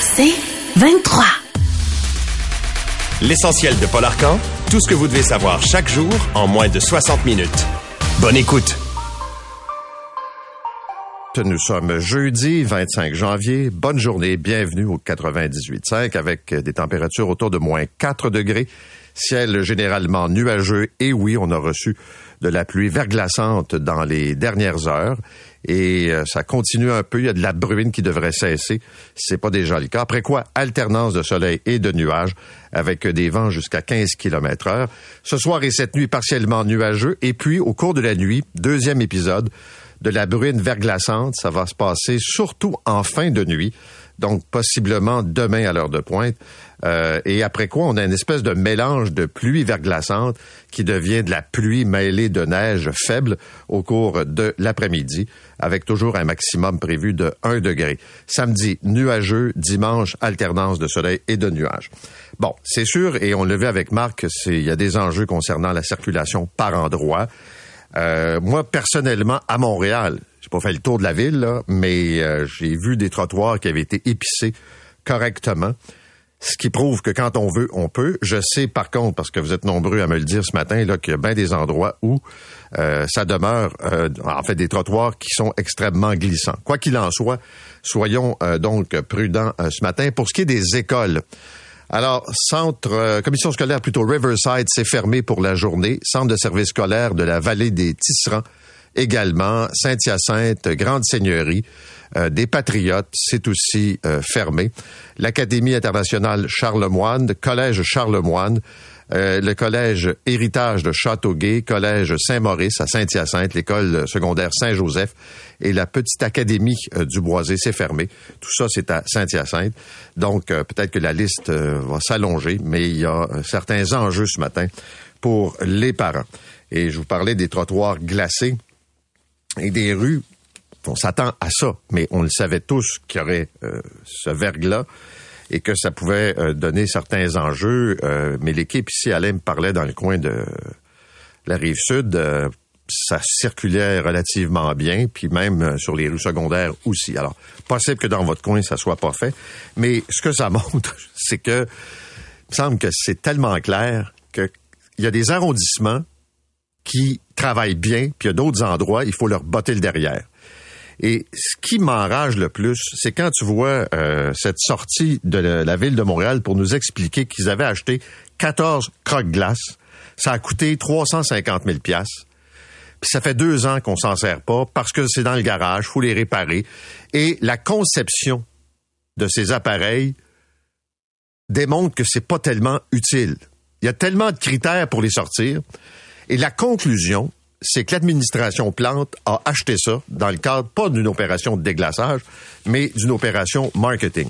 C'est 23. L'essentiel de Paul Arcan, tout ce que vous devez savoir chaque jour en moins de 60 minutes. Bonne écoute. Nous sommes jeudi 25 janvier. Bonne journée. Bienvenue au 98.5 avec des températures autour de moins 4 degrés. Ciel généralement nuageux. Et oui, on a reçu de la pluie verglaçante dans les dernières heures. Et euh, ça continue un peu. Il y a de la bruine qui devrait cesser. C'est pas déjà le cas. Après quoi, alternance de soleil et de nuages avec des vents jusqu'à 15 km heure. Ce soir et cette nuit partiellement nuageux. Et puis, au cours de la nuit, deuxième épisode, de la bruine verglaçante. Ça va se passer surtout en fin de nuit, donc possiblement demain à l'heure de pointe. Euh, et après quoi, on a une espèce de mélange de pluie verglaçante qui devient de la pluie mêlée de neige faible au cours de l'après-midi, avec toujours un maximum prévu de 1 degré. Samedi, nuageux, dimanche, alternance de soleil et de nuages. Bon, c'est sûr, et on le vu avec Marc, il y a des enjeux concernant la circulation par endroit. Euh, moi, personnellement, à Montréal, j'ai pas fait le tour de la ville, mais euh, j'ai vu des trottoirs qui avaient été épicés correctement. Ce qui prouve que quand on veut, on peut. Je sais par contre, parce que vous êtes nombreux à me le dire ce matin, là, qu'il y a bien des endroits où euh, ça demeure, en fait, des trottoirs qui sont extrêmement glissants. Quoi qu'il en soit, soyons donc prudents ce matin. Pour ce qui est des écoles, alors, centre, euh, commission scolaire plutôt Riverside, c'est fermé pour la journée. Centre de service scolaire de la vallée des Tisserands également. Saint-Hyacinthe, Grande Seigneurie, euh, des Patriotes, c'est aussi euh, fermé. L'Académie internationale Charlemagne, Collège Charlemagne, euh, le collège Héritage de Châteauguay, collège Saint-Maurice à Saint-Hyacinthe, l'école secondaire Saint-Joseph et la petite académie euh, du Boisé, c'est fermé. Tout ça, c'est à Saint-Hyacinthe. Donc, euh, peut-être que la liste va s'allonger, mais il y a certains enjeux ce matin pour les parents. Et je vous parlais des trottoirs glacés et des rues. On s'attend à ça, mais on le savait tous qu'il y aurait ce verglas et que ça pouvait euh, donner certains enjeux. Euh, mais l'équipe ici, Alain me parlait dans le coin de la rive sud, euh, ça circulait relativement bien, puis même sur les rues secondaires aussi. Alors, possible que dans votre coin, ça soit pas fait, mais ce que ça montre, c'est que il me semble que c'est tellement clair qu'il y a des arrondissements qui travaillent bien, puis il y a d'autres endroits, il faut leur botter le derrière. Et ce qui m'enrage le plus, c'est quand tu vois euh, cette sortie de la, ville de Montréal pour nous expliquer qu'ils avaient acheté 14 croque-glaces. Ça a coûté 350 000 Puis ça fait deux ans qu'on s'en sert pas parce que c'est dans le garage, faut les réparer. Et la conception de ces appareils démontre que c'est pas tellement utile. Il y a tellement de critères pour les sortir. Et la conclusion, c'est que l'administration Plante a acheté ça dans le cadre pas d'une opération de déglaçage, mais d'une opération marketing.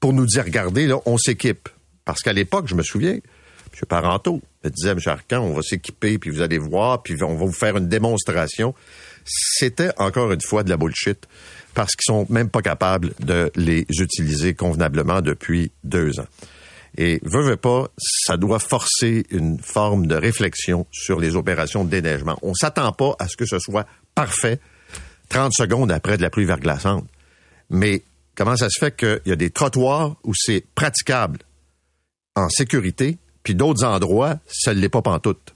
Pour nous dire, regardez, là, on s'équipe. Parce qu'à l'époque, je me souviens, M. Parenteau me disait, M. Arcan, on va s'équiper, puis vous allez voir, puis on va vous faire une démonstration. C'était encore une fois de la bullshit, parce qu'ils sont même pas capables de les utiliser convenablement depuis deux ans. Et veut, pas, ça doit forcer une forme de réflexion sur les opérations de déneigement. On s'attend pas à ce que ce soit parfait 30 secondes après de la pluie verglaçante. Mais comment ça se fait qu'il y a des trottoirs où c'est praticable en sécurité, puis d'autres endroits, ça ne l'est pas pantoute?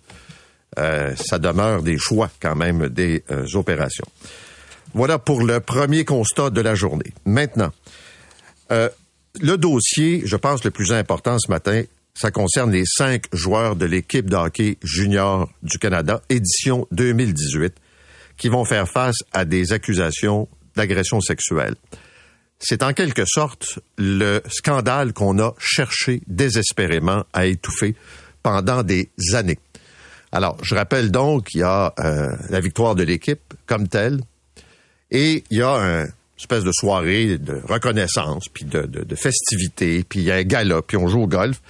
Euh, ça demeure des choix quand même des euh, opérations. Voilà pour le premier constat de la journée. Maintenant, euh, le dossier, je pense, le plus important ce matin, ça concerne les cinq joueurs de l'équipe de hockey junior du Canada, édition 2018, qui vont faire face à des accusations d'agression sexuelle. C'est en quelque sorte le scandale qu'on a cherché désespérément à étouffer pendant des années. Alors, je rappelle donc, il y a euh, la victoire de l'équipe comme telle, et il y a un espèce de soirée de reconnaissance, puis de, de, festivité, puis il y a un gala, puis on joue au golf.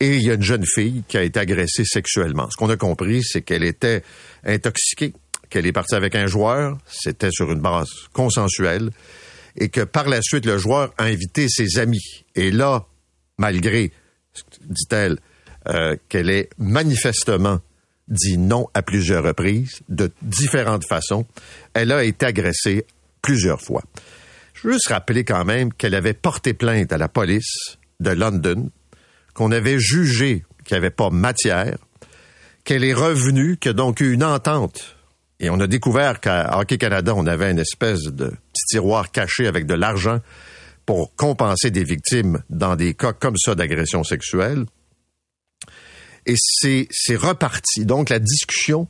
Et il y a une jeune fille qui a été agressée sexuellement. Ce qu'on a compris, c'est qu'elle était intoxiquée, qu'elle est partie avec un joueur, c'était sur une base consensuelle, et que par la suite, le joueur a invité ses amis. Et là, malgré, dit-elle, euh, qu'elle est manifestement dit non à plusieurs reprises, de différentes façons, elle a été agressée plusieurs fois. Je veux juste rappeler quand même qu'elle avait porté plainte à la police de London, qu'on avait jugé qu'il n'y avait pas matière, qu'elle est revenue, qu'il y a donc eu une entente. Et on a découvert qu'à Hockey Canada, on avait une espèce de petit tiroir caché avec de l'argent pour compenser des victimes dans des cas comme ça d'agression sexuelle. Et c'est reparti. Donc la discussion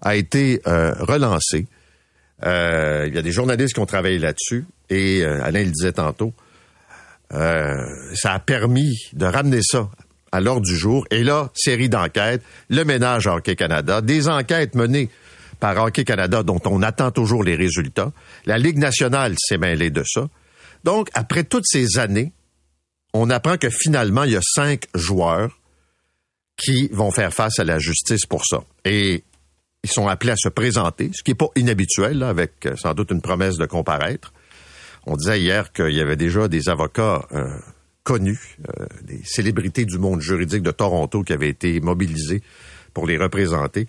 a été euh, relancée. Euh, il y a des journalistes qui ont travaillé là-dessus et euh, Alain le disait tantôt, ça a permis de ramener ça à l'ordre du jour. Et là, série d'enquêtes, le ménage à Hockey Canada, des enquêtes menées par Hockey Canada dont on attend toujours les résultats. La Ligue nationale s'est mêlée de ça. Donc, après toutes ces années, on apprend que finalement, il y a cinq joueurs qui vont faire face à la justice pour ça. Et ils sont appelés à se présenter, ce qui n'est pas inhabituel, avec euh, sans doute une promesse de comparaître. On disait hier qu'il y avait déjà des avocats euh, connus, euh, des célébrités du monde juridique de Toronto qui avaient été mobilisés pour les représenter,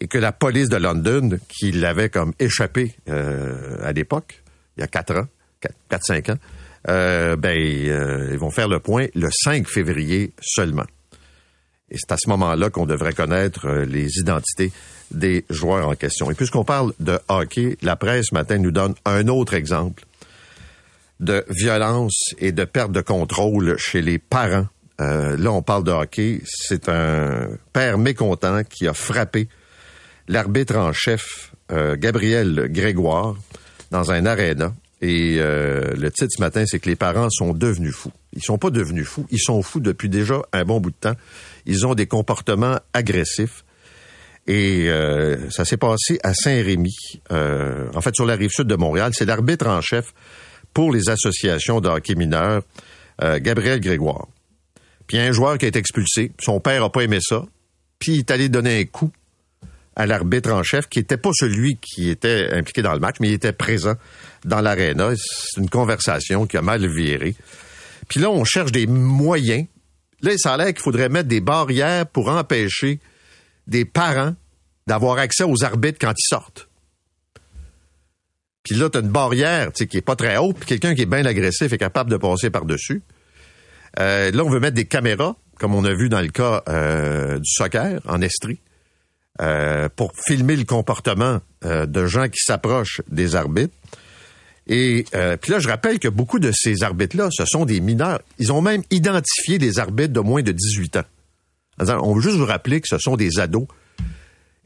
et que la police de London, qui l'avait comme échappé à l'époque, il y a quatre ans, quatre, cinq ans, ben, ils vont faire le point le 5 février seulement. Et c'est à ce moment-là qu'on devrait connaître les identités des joueurs en question. Et puisqu'on parle de hockey, la presse ce matin nous donne un autre exemple de violence et de perte de contrôle chez les parents. Euh, là, on parle de hockey. C'est un père mécontent qui a frappé l'arbitre en chef, euh, Gabriel Grégoire, dans un aréna. Et le titre ce matin, c'est que les parents sont devenus fous. Ils sont pas devenus fous, ils sont fous depuis déjà un bon bout de temps. Ils ont des comportements agressifs. Et euh, ça s'est passé à Saint-Rémy, euh, en fait sur la rive sud de Montréal. C'est l'arbitre en chef pour les associations de hockey mineurs, euh, Gabriel Grégoire. Puis un joueur qui a été expulsé. Son père a pas aimé ça. Puis il est allé donner un coup à l'arbitre en chef, qui était pas celui qui était impliqué dans le match, mais il était présent dans l'aréna. C'est une conversation qui a mal viré. Puis là, on cherche des moyens Là, ça a l'air qu'il faudrait mettre des barrières pour empêcher des parents d'avoir accès aux arbitres quand ils sortent. Puis là, tu as une barrière qui est pas très haute, puis quelqu'un qui est bien agressif est capable de passer par-dessus. Euh, là, on veut mettre des caméras, comme on a vu dans le cas euh, du soccer en Estrie, euh, pour filmer le comportement de gens qui s'approchent des arbitres. Et euh, puis là, je rappelle que beaucoup de ces arbitres-là, ce sont des mineurs. Ils ont même identifié des arbitres de moins de 18 ans. On veut juste vous rappeler que ce sont des ados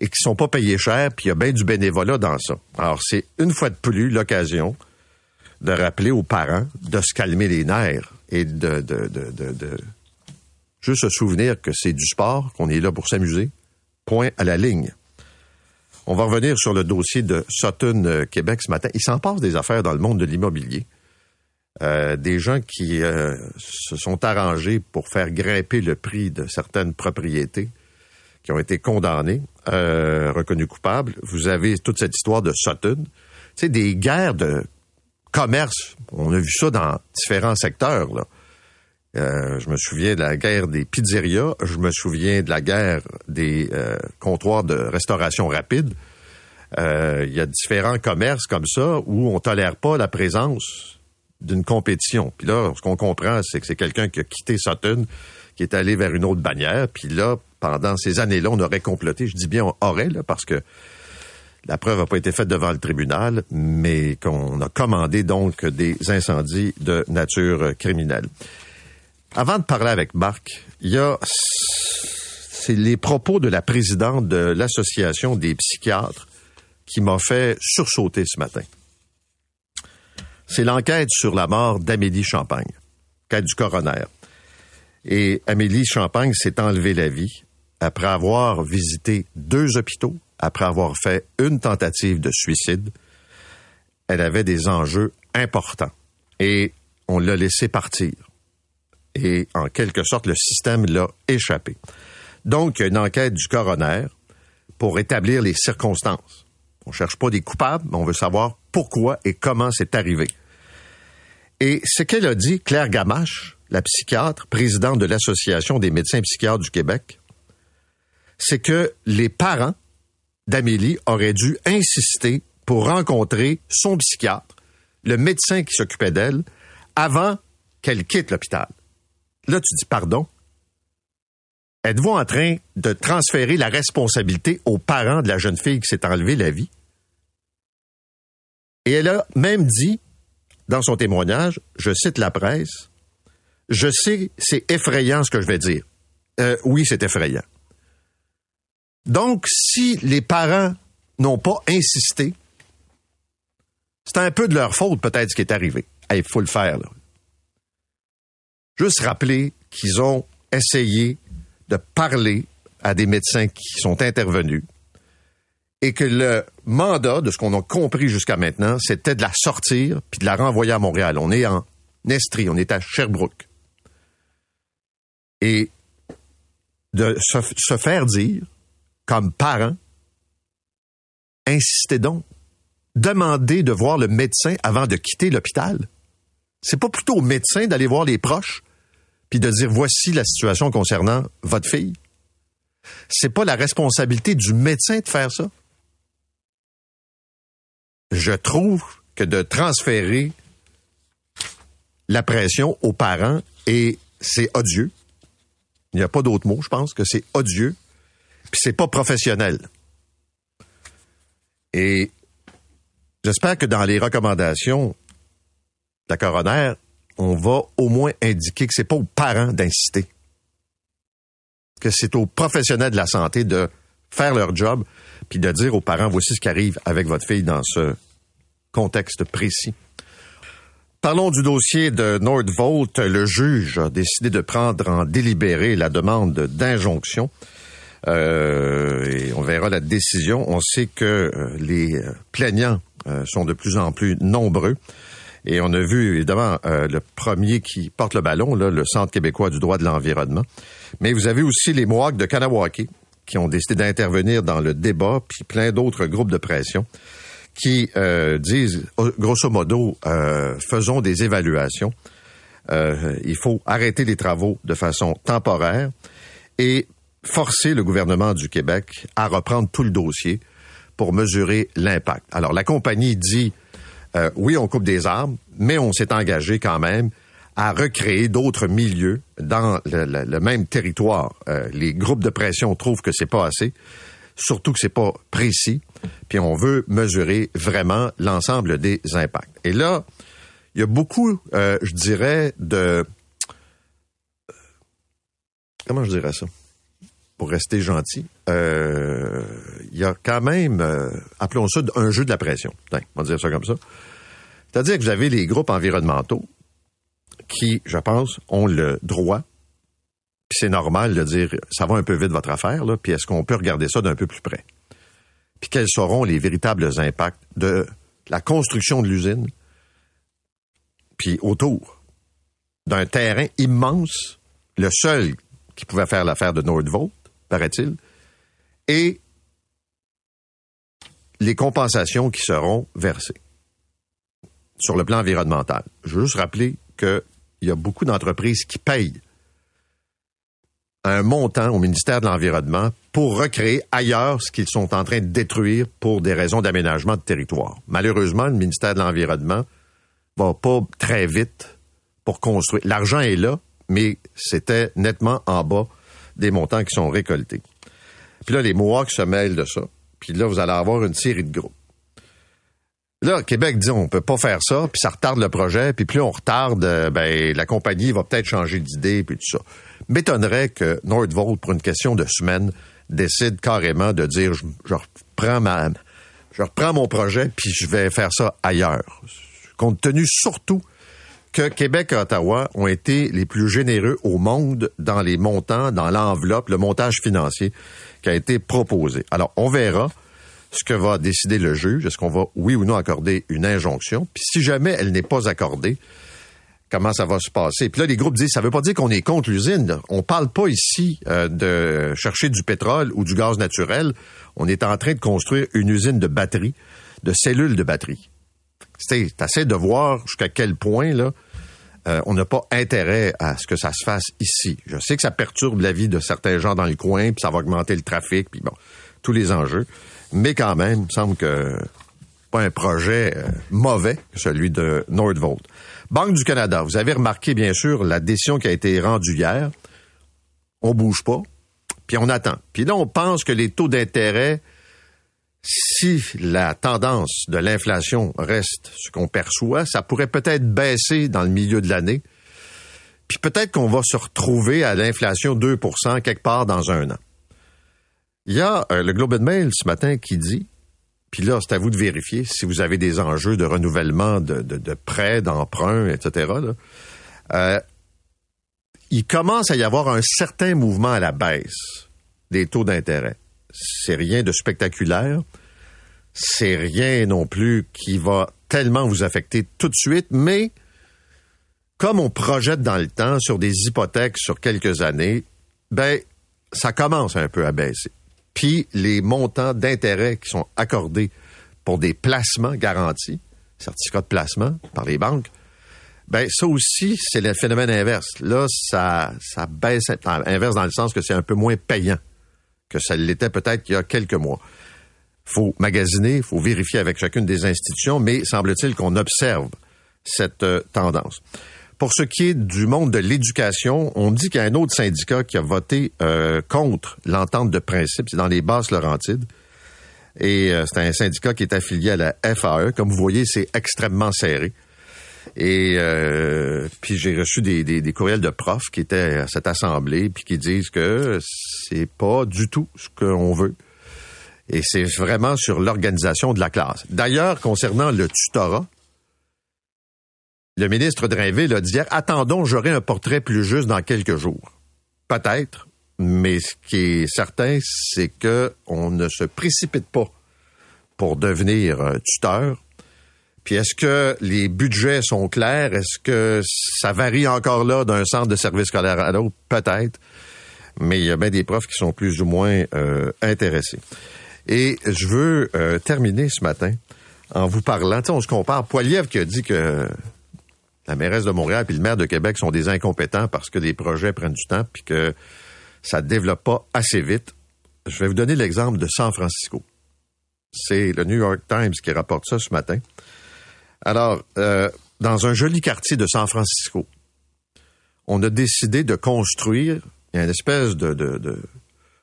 et qui sont pas payés cher, puis il y a bien du bénévolat dans ça. Alors, c'est une fois de plus l'occasion de rappeler aux parents de se calmer les nerfs et de, de, juste se souvenir que c'est du sport, qu'on est là pour s'amuser. Point à la ligne. On va revenir sur le dossier de Sutton euh, Québec ce matin. Il s'en passe des affaires dans le monde de l'immobilier. Euh, des gens qui euh, se sont arrangés pour faire grimper le prix de certaines propriétés qui ont été condamnées, reconnues coupables. Vous avez toute cette histoire de Sutton. Tu des guerres de commerce. On a vu ça dans différents secteurs. Là. Euh, je me souviens de la guerre des pizzerias. Je me souviens de la guerre des euh, comptoirs de restauration rapide. Euh, il y a différents commerces comme ça où on tolère pas la présence d'une compétition. Puis là, ce qu'on comprend, c'est que c'est quelqu'un qui a quitté Sutton, qui est allé vers une autre bannière. Puis là, pendant ces années-là, on aurait comploté. Je dis bien on aurait, là, parce que la preuve n'a pas été faite devant le tribunal, mais qu'on a commandé donc des incendies de nature criminelle. Avant de parler avec Marc, il y a c'est les propos de la présidente de l'association des psychiatres qui m'a fait sursauter ce matin. C'est l'enquête sur la mort d'Amélie Champagne, cas du coroner. Et Amélie Champagne s'est enlevé la vie après avoir visité deux hôpitaux, après avoir fait une tentative de suicide. Elle avait des enjeux importants et on l'a laissé partir et en quelque sorte, le système l'a échappé. Donc, il y a une enquête du coroner pour établir les circonstances. On cherche pas des coupables, mais on veut savoir pourquoi et comment c'est arrivé. Et ce qu'elle a dit, Claire Gamache, la psychiatre, présidente de l'Association des médecins psychiatres du Québec, c'est que les parents d'Amélie auraient dû insister pour rencontrer son psychiatre le médecin qui s'occupait d'elle avant qu'elle quitte l'hôpital. Là, tu dis pardon? Êtes-vous en train de transférer la responsabilité aux parents de la jeune fille qui s'est enlevée la vie? Et elle a même dit, dans son témoignage, je cite la presse, je sais, c'est effrayant ce que je vais dire. Euh, oui, c'est effrayant. Donc, si les parents n'ont pas insisté, c'est un peu de leur faute peut-être ce qui est arrivé. Il faut le faire. Là. Juste rappeler qu'ils ont essayé de parler à des médecins qui sont intervenus et que le mandat, de ce qu'on a compris jusqu'à maintenant, c'était de la sortir puis de la renvoyer à Montréal. On est en Estrie, on est à Sherbrooke. Et de se, faire dire, comme parent, insistez donc, demandez de voir le médecin avant de quitter l'hôpital. C'est pas plutôt au médecin d'aller voir les proches puis de dire voici la situation concernant votre fille. C'est pas la responsabilité du médecin de faire ça. Je trouve que de transférer la pression aux parents et c'est odieux. Il n'y a pas d'autre mot, je pense que c'est odieux. Puis c'est pas professionnel. Et j'espère que dans les recommandations de la coroner, on va au moins indiquer que c'est pas aux parents d'inciter, que c'est aux professionnels de la santé de faire leur job, puis de dire aux parents voici ce qui arrive avec votre fille dans ce contexte précis. Parlons du dossier de Nordvolt. Le juge a décidé de prendre en délibéré la demande d'injonction. Euh, on verra la décision. On sait que euh, les plaignants euh, sont de plus en plus nombreux. Et on a vu évidemment le premier qui porte le ballon, le Centre québécois du droit de l'environnement. Mais vous avez aussi les Mohawks de Kanawake qui ont décidé d'intervenir dans le débat, puis plein d'autres groupes de pression qui euh, disent, oh, grosso modo, euh, faisons des évaluations. il faut arrêter les travaux de façon temporaire et forcer le gouvernement du Québec à reprendre tout le dossier pour mesurer l'impact. Alors, la compagnie dit euh, oui, on coupe des arbres, mais on s'est engagé quand même à recréer d'autres milieux dans le, même territoire. Euh, les groupes de pression trouvent que c'est pas assez, surtout que c'est pas précis, puis on veut mesurer vraiment l'ensemble des impacts. Et là, il y a beaucoup, euh, je dirais, de comment je dirais ça? Pour rester gentil, il y a quand même, appelons ça un jeu de la pression. on va dire ça comme ça. C'est-à-dire que vous avez les groupes environnementaux qui, je pense, ont le droit, puis c'est normal de dire, ça va un peu vite votre affaire, là, puis est-ce qu'on peut regarder ça d'un peu plus près? Puis quels seront les véritables impacts de la construction de l'usine, puis autour d'un terrain immense, le seul qui pouvait faire l'affaire de Nordvolt, paraît-il, et les compensations qui seront versées sur le plan environnemental? Je veux juste rappeler qu'il y a beaucoup d'entreprises qui payent un montant au ministère de l'Environnement pour recréer ailleurs ce qu'ils sont en train de détruire pour des raisons d'aménagement de territoire. Malheureusement, le ministère de l'Environnement va pas très vite pour construire. L'argent est là, mais c'était nettement en bas des montants qui sont récoltés. Puis là, les Mohawks se mêlent de ça. Puis là, vous allez avoir une série de groupes. Là, Québec dit on peut pas faire ça, puis ça retarde le projet, puis plus on retarde, euh, ben la compagnie va peut-être changer d'idée, puis tout ça. M'étonnerait que Nordvolt, pour une question de semaine, décide carrément de dire je, reprends ma je reprends mon projet puis je vais faire ça ailleurs. Compte tenu surtout que Québec et Ottawa ont été les plus généreux au monde dans les montants, dans l'enveloppe, le montage financier qui a été proposé. Alors, on verra ce que va décider le juge. Est-ce qu'on va, oui ou non, accorder une injonction? Puis si jamais elle n'est pas accordée, comment ça va se passer? Puis là, les groupes disent, ça veut pas dire qu'on est contre l'usine. On parle pas ici euh, de chercher du pétrole ou du gaz naturel. On est en train de construire une usine de batterie, de cellules de batterie. C'est assez de voir jusqu'à quel point, là, euh, on n'a pas intérêt à ce que ça se fasse ici. Je sais que ça perturbe la vie de certains gens dans le coin, puis ça va augmenter le trafic, puis bon, tous les enjeux. Mais quand même, il me semble que pas un projet euh, mauvais, celui de Nordvolt. Banque du Canada, vous avez remarqué bien sûr la décision qui a été rendue hier. On bouge pas, puis on attend. Puis là, on pense que les taux d'intérêt, si la tendance de l'inflation reste ce qu'on perçoit, ça pourrait peut-être baisser dans le milieu de l'année. Puis peut-être qu'on va se retrouver à l'inflation 2% quelque part dans un an. Il y a euh, le Globe and Mail ce matin qui dit, puis là, c'est à vous de vérifier si vous avez des enjeux de renouvellement de, de, prêts, d'emprunts, etc. Euh, il commence à y avoir un certain mouvement à la baisse des taux d'intérêt. C'est rien de spectaculaire. C'est rien non plus qui va tellement vous affecter tout de suite, mais comme on projette dans le temps sur des hypothèques sur quelques années, ben, ça commence un peu à baisser. Puis les montants d'intérêt qui sont accordés pour des placements garantis, certificats de placement par les banques, ben ça aussi, c'est le phénomène inverse. Là, ça, ça baisse, inverse dans le sens que c'est un peu moins payant que ça l'était peut-être il y a quelques mois. Faut magasiner, faut vérifier avec chacune des institutions, mais semble-t-il qu'on observe cette euh, tendance. Pour ce qui est du monde de l'éducation, on dit qu'il y a un autre syndicat qui a voté euh, contre l'entente de principe, c'est dans les basses Laurentides. Et euh, c'est un syndicat qui est affilié à la FAE. Comme vous voyez, c'est extrêmement serré. Et euh, puis j'ai reçu des, des, des, courriels de profs qui étaient à cette assemblée, puis qui disent que c'est pas du tout ce qu'on veut. Et c'est vraiment sur l'organisation de la classe. D'ailleurs, concernant le tutorat, le ministre Drainville a dit attendons, j'aurai un portrait plus juste dans quelques jours. Peut-être, mais ce qui est certain, c'est que on ne se précipite pas pour devenir un tuteur puis est-ce que les budgets sont clairs? Est-ce que ça varie encore là d'un centre de service scolaire à l'autre? Peut-être. Mais il y a bien des profs qui sont plus ou moins euh, intéressés. Et je veux euh, terminer ce matin en vous parlant. on se compare. Poiliev qui a dit que la mairesse de Montréal et le maire de Québec sont des incompétents parce que les projets prennent du temps puis que ça ne développe pas assez vite. Je vais vous donner l'exemple de San Francisco. C'est le New York Times qui rapporte ça ce matin. Alors, euh, dans un joli quartier de San Francisco, on a décidé de construire une espèce de, de,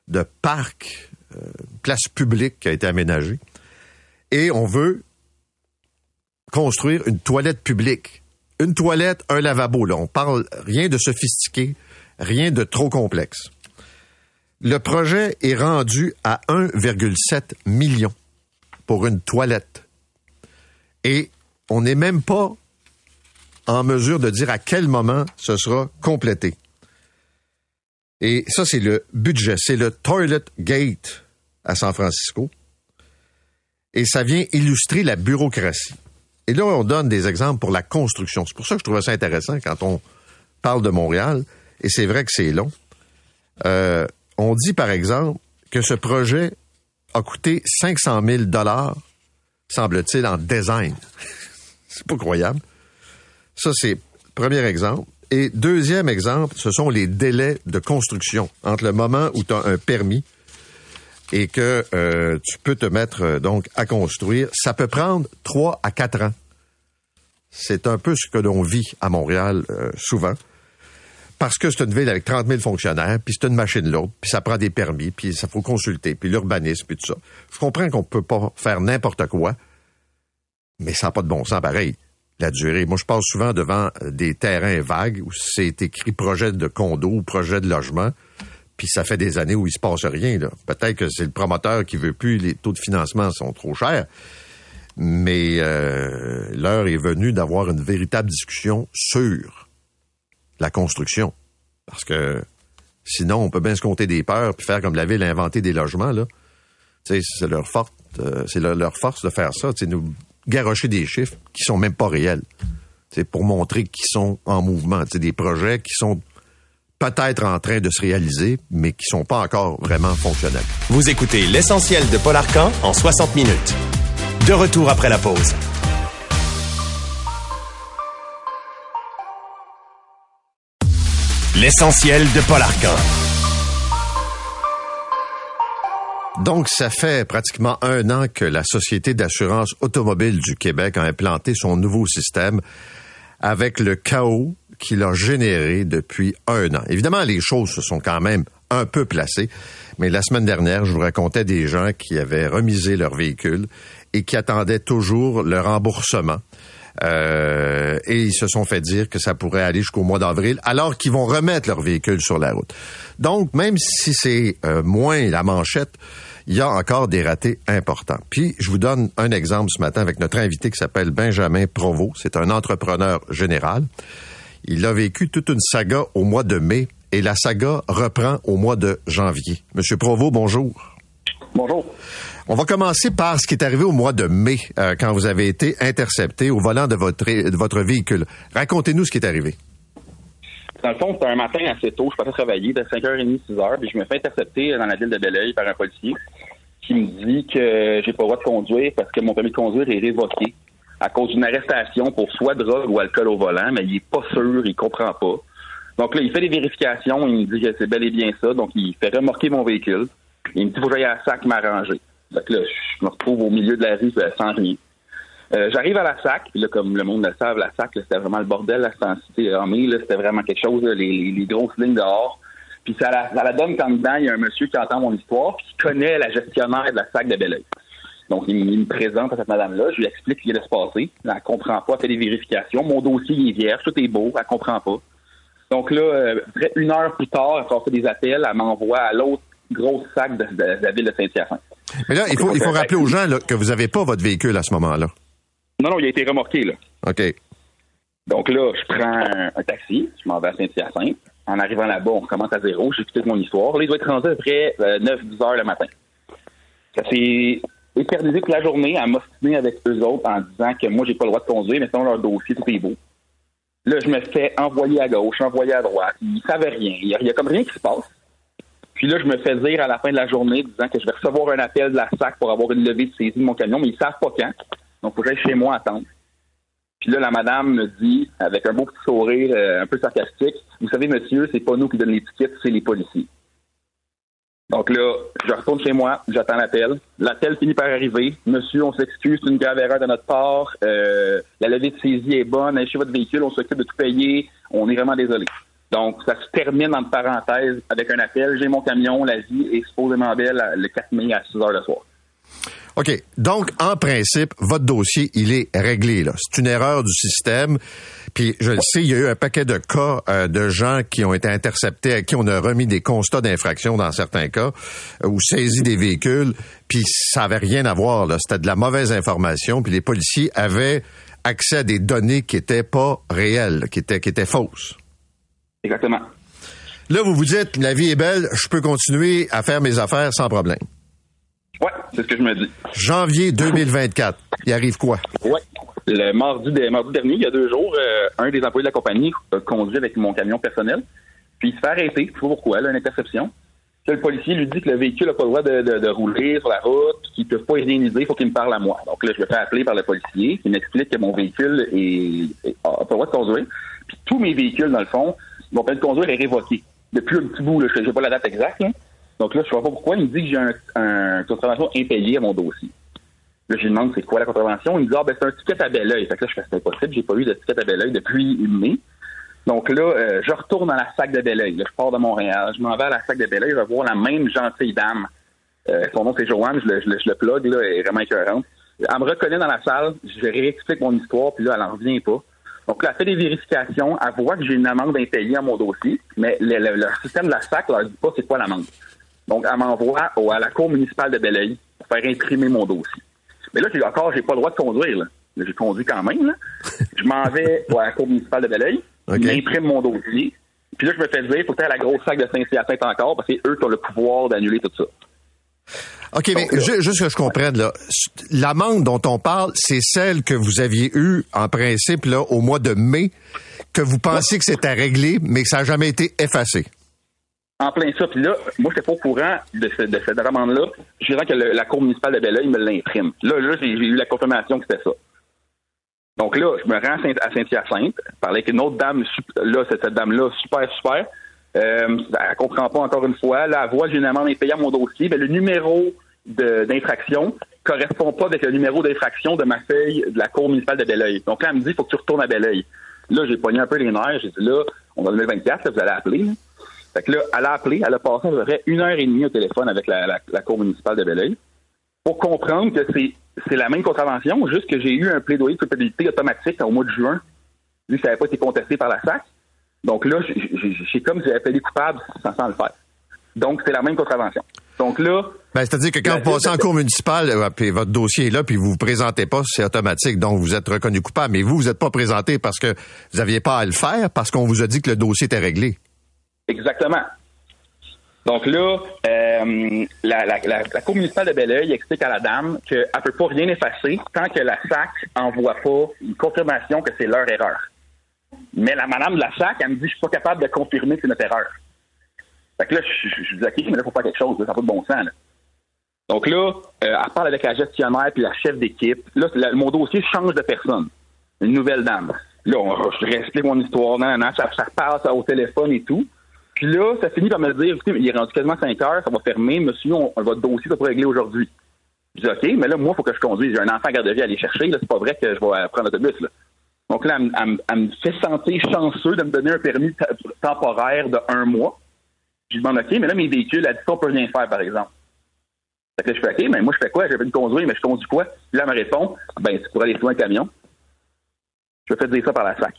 de, parc, euh, place publique qui a été aménagée, et on veut construire une toilette publique. Une toilette, un lavabo. Là, on parle rien de sophistiqué, rien de trop complexe. Le projet est rendu à 1,7 million pour une toilette. Et on n'est même pas en mesure de dire à quel moment ce sera complété. Et ça, c'est le budget, c'est le Toilet Gate à San Francisco. Et ça vient illustrer la bureaucratie. Et là, on donne des exemples pour la construction. C'est pour ça que je trouvais ça intéressant quand on parle de Montréal. Et c'est vrai que c'est long. Euh, on dit, par exemple, que ce projet a coûté 500 000 dollars, semble-t-il, en design. C'est pas croyable. Ça, c'est premier exemple. Et deuxième exemple, ce sont les délais de construction entre le moment où tu as un permis et que euh, tu peux te mettre euh, donc à construire. Ça peut prendre trois à quatre ans. C'est un peu ce que l'on vit à Montréal euh, souvent. Parce que c'est une ville avec 30 000 fonctionnaires, puis c'est une machine l'autre, puis ça prend des permis, puis ça faut consulter, puis l'urbanisme, puis tout ça. Je comprends qu'on peut pas faire n'importe quoi, mais ça n'a pas de bon sens pareil. La durée. Moi, je passe souvent devant des terrains vagues où c'est écrit projet de condo ou projet de logement, puis ça fait des années où il se passe rien. Peut-être que c'est le promoteur qui veut plus, les taux de financement sont trop chers, mais euh, l'heure est venue d'avoir une véritable discussion sur la construction. Parce que sinon, on peut bien se compter des peurs puis faire comme la ville a inventé des logements. C'est euh, c'est leur, force de faire ça. nous garocher des chiffres qui sont même pas réels. C'est pour montrer qu'ils sont en mouvement. Des projets qui sont peut-être en train de se réaliser, mais qui sont pas encore vraiment fonctionnels. Vous écoutez l'essentiel de Paul Arcan en 60 minutes. De retour après la pause. L'essentiel de Paul Arcan. Donc, ça fait pratiquement un an que la Société d'assurance automobile du Québec a implanté son nouveau système avec le chaos qu'il a généré depuis un an. Évidemment, les choses se sont quand même un peu placées, mais la semaine dernière, je vous racontais des gens qui avaient remisé leur véhicule et qui attendaient toujours le remboursement. Euh, et ils se sont fait dire que ça pourrait aller jusqu'au mois d'avril, alors qu'ils vont remettre leur véhicule sur la route. Donc, même si c'est euh, moins la manchette, il y a encore des ratés importants. Puis, je vous donne un exemple ce matin avec notre invité qui s'appelle Benjamin Provost. C'est un entrepreneur général. Il a vécu toute une saga au mois de mai et la saga reprend au mois de janvier. Monsieur Provost, bonjour. Bonjour. On va commencer par ce qui est arrivé au mois de mai, euh, quand vous avez été intercepté au volant de votre, de votre véhicule. Racontez-nous ce qui est arrivé. Dans le fond, c'était un matin assez tôt, je passais travailler, de 5h30, 6h, puis je me fais intercepter dans la ville de Belleuil par un policier qui me dit que j'ai pas le droit de conduire parce que mon permis de conduire est révoqué à cause d'une arrestation pour soit drogue ou alcool au volant, mais il est pas sûr, il comprend pas. Donc là, il fait des vérifications, il me dit que c'est bel et bien ça, donc il fait remorquer mon véhicule. Il me dit faut que j'aille à la SAC m'arranger. Donc là, je me retrouve au milieu de la rue euh, sans rien. Euh, j'arrive à la SAC, puis là, comme le monde le savent, la SAC, c'était vraiment le bordel, la cité armée, c'était vraiment quelque chose, les, grosses lignes dehors. Puis ça la, ça la donne quand dedans, il y a un monsieur qui entend mon histoire, puis qui connaît la gestionnaire de la SAC de Belleuil. Donc, il, me présente à cette madame-là, je lui explique ce qui de se passer. Elle comprend pas, elle fait des vérifications. Mon dossier est vierge, tout est beau, elle comprend pas. Donc là, euh, une heure plus tard, elle fait des appels, elle m'envoie à l'autre grosse SAC de, la ville de Saint-Hyacinthe. Mais là, il faut, il faut rappeler aux gens que vous n'avez pas votre véhicule à ce moment-là. Non, non, il a été remorqué, là. OK. Donc là, je prends un, taxi, je m'en vais à Saint-Hyacinthe. En arrivant là-bas, on commence à zéro, j'explique mon histoire. Là, il doit être rendu à peu près 9-10 euh, heures le matin. Ça s'est éternisé toute la journée à m'ostiner avec eux autres en disant que moi, j'ai pas le droit de conduire, mais sinon, leur dossier, tout est beau. Là, je me fais envoyer à gauche, envoyer à droite. Ils savaient rien. Il y, a, comme rien qui se passe. Puis là, je me fais dire à la fin de la journée, disant que je vais recevoir un appel de la SAC pour avoir une levée de saisie de mon camion, mais ils savent pas quand. Donc, il faut que j'aille chez moi attendre. Puis là, la madame me dit, avec un beau petit sourire euh, un peu sarcastique, vous savez, monsieur, c'est pas nous qui donnons l'étiquette, c'est les policiers. Donc là, je retourne chez moi, j'attends l'appel. L'appel finit par arriver. Monsieur, on s'excuse, c'est une grave erreur de notre part. Euh, la levée de saisie est bonne. Allez chez votre véhicule, on s'occupe de tout payer. On est vraiment désolé. Donc, ça se termine entre parenthèses avec un appel. J'ai mon camion, la vie est supposément belle le 4 mai à 6 heures le soir. OK. Donc, en principe, votre dossier, il est réglé. C'est une erreur du système. Puis, je le sais, il y a eu un paquet de cas euh, de gens qui ont été interceptés, à qui on a remis des constats d'infraction dans certains cas, euh, ou saisi des véhicules, puis ça avait rien à voir. là. C'était de la mauvaise information, puis les policiers avaient accès à des données qui étaient pas réelles, qui étaient, qui étaient fausses. Exactement. Là, vous vous dites, la vie est belle, je peux continuer à faire mes affaires sans problème. Oui, c'est ce que je me dis. Janvier 2024, il arrive quoi? Oui. Le mardi, dernier, il y a deux jours, euh, un des employés de la compagnie conduit avec mon camion personnel, puis il se fait arrêter. Je sais pas pourquoi, là, une interception. le policier lui dit que le véhicule n'a pas le droit de, rouler sur la route, qu'il ne peut pas indemniser, il faut qu'il me parle à moi. Donc là, je me fais appeler par le policier, qui m'explique que mon véhicule n'a pas le droit de conduire. Puis tous mes véhicules, dans le fond, mon permis de conduire est révoqué. Depuis un petit bout, je n'ai pas la date exacte. Donc là, je ne sais pas pourquoi. Il me dit que j'ai un, un contravention impayée à mon dossier. Là, je lui demande c'est quoi la contravention? Il me dit Ah ben c'est un ticket à bel oeil. Fait que là, je fais c'est impossible, j'ai pas eu de ticket à bel oeil depuis mai. Donc là, euh, je retourne dans la sac de Belleuil. je pars de Montréal. Je m'en vais à la sac de Belleuil. Je vais voir la même gentille dame. Euh, son nom, c'est Joanne. Je le, je, le, je le plug, là. Elle est vraiment écœurante. Elle me reconnaît dans la salle. Je réexplique mon histoire. Puis là, elle n'en revient pas. Donc là, elle fait des vérifications. Elle voit que j'ai une amende impayée à mon dossier. Mais le, le, système de la SAC leur dit pas c'est quoi l'amende. Donc, elle m'envoie à la cour municipale de Belleuil pour faire imprimer mon dossier. Mais là, j'ai encore, j'ai pas le droit de conduire. Là. J'ai conduit quand même. Là. Je m'en vais à la cour municipale de Belleuil. Okay. J'imprime mon dossier. Puis là, je me fais dire, il faut que tu à la grosse sac de Saint-Hyacinthe encore, parce que c'est eux qui ont le pouvoir d'annuler tout ça. OK, mais juste que je comprenne, là, l'amende dont on parle, c'est celle que vous aviez eue, en principe, là, au mois de mai, que vous pensiez que c'était réglé, mais que ça n'a jamais été effacé. En plein ça. Puis là, moi, je n'étais pas au courant de, cette amende-là. Je dirais que la Cour municipale de Belleuil me l'imprime. Là, là j'ai eu la confirmation que c'était ça. Donc là, je me rends à Saint-Hyacinthe, parler avec une autre dame, là, cette, dame-là, super, super. Euh, elle comprend pas encore une fois. Là, elle voit j'ai une amende impayée à mon dossier. Ben, le numéro d'infraction correspond pas avec le numéro d'infraction de ma feuille de la Cour municipale de Belleuil. Donc là, elle me dit, il faut que tu retournes à Belleuil. Là, j'ai pogné un peu les nerfs. J'ai dit, là, on va le 2024, là, vous allez appeler. Fait que là, elle a appelé, elle a passé à peu près une heure et demie au téléphone avec la, la, Cour municipale de Belleuil pour comprendre que c'est, c'est la même contravention, juste que j'ai eu un plaidoyer de culpabilité automatique au mois de juin, vu que ça n'avait pas été contesté par la SAC. Donc là, j'ai comme si j'avais fait des coupables sans, le faire. Donc, c'est la même contravention. Donc là. Ben, c'est-à-dire que quand vous passez en cour municipale, euh, puis votre dossier est là, puis vous vous présentez pas, c'est automatique. Donc, vous êtes reconnu coupable. Mais vous, vous n'êtes pas présenté parce que vous n'aviez pas à le faire, parce qu'on vous a dit que le dossier était réglé. Exactement. Donc là, euh, la, la, Cour municipale de Belleuil explique à la dame qu'elle ne peut pas rien effacer tant que la SAC envoie pas une confirmation que c'est leur erreur. Mais la madame de la SAC, elle me dit je suis pas capable de confirmer que c'est notre erreur. Fait que là, je, je, dis OK, mais là, il faut faire quelque chose, ça n'a pas de bon sens. Donc là, euh, elle parle avec la gestionnaire puis la chef d'équipe. Là, mon dossier change de personne. Une nouvelle dame. Là, on, je réexplique mon histoire, non, non, ça, ça passe au téléphone et tout. Puis là, ça finit par me dire, écoutez, il est rendu quasiment 5 heures, ça va fermer, monsieur, on, votre dossier, ça pour régler aujourd'hui. Je dis, OK, mais là, moi, il faut que je conduise. J'ai un enfant à garderie à aller chercher, là, c'est pas vrai que je vais prendre l'autobus. Donc là, elle, me fait sentir chanceux de me donner un permis temporaire de un mois. Je lui demande, OK, mais là, mes véhicules, elle dit, on peut rien faire, par exemple. Fait que là, je fais, OK, mais moi, je fais quoi? J'ai pas de conduire, mais je conduis quoi? Puis là, elle me répond, ben, tu pourrais aller sur un camion. Je me fais dire ça par la SAC.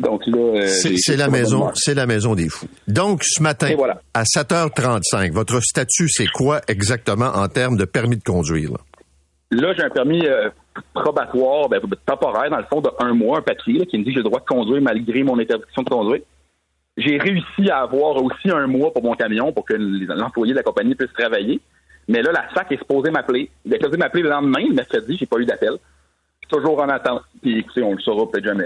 Donc là, euh, c'est la maison, c'est la maison des fous. Donc ce matin, à 7h35, votre statut c'est quoi exactement en termes de permis de conduire Là, j'ai un permis euh, probatoire, ben, temporaire dans le fond de un mois, un papier qui me dit que j'ai le droit de conduire malgré mon interdiction de conduire. J'ai réussi à avoir aussi un mois pour mon camion pour que l'employé de la compagnie puisse travailler. Mais là, la SAC est supposée m'appeler. Il est supposé m'appeler le lendemain, le mercredi, j'ai pas eu d'appel. Toujours en attente. Puis écoutez, on le saura peut-être jamais.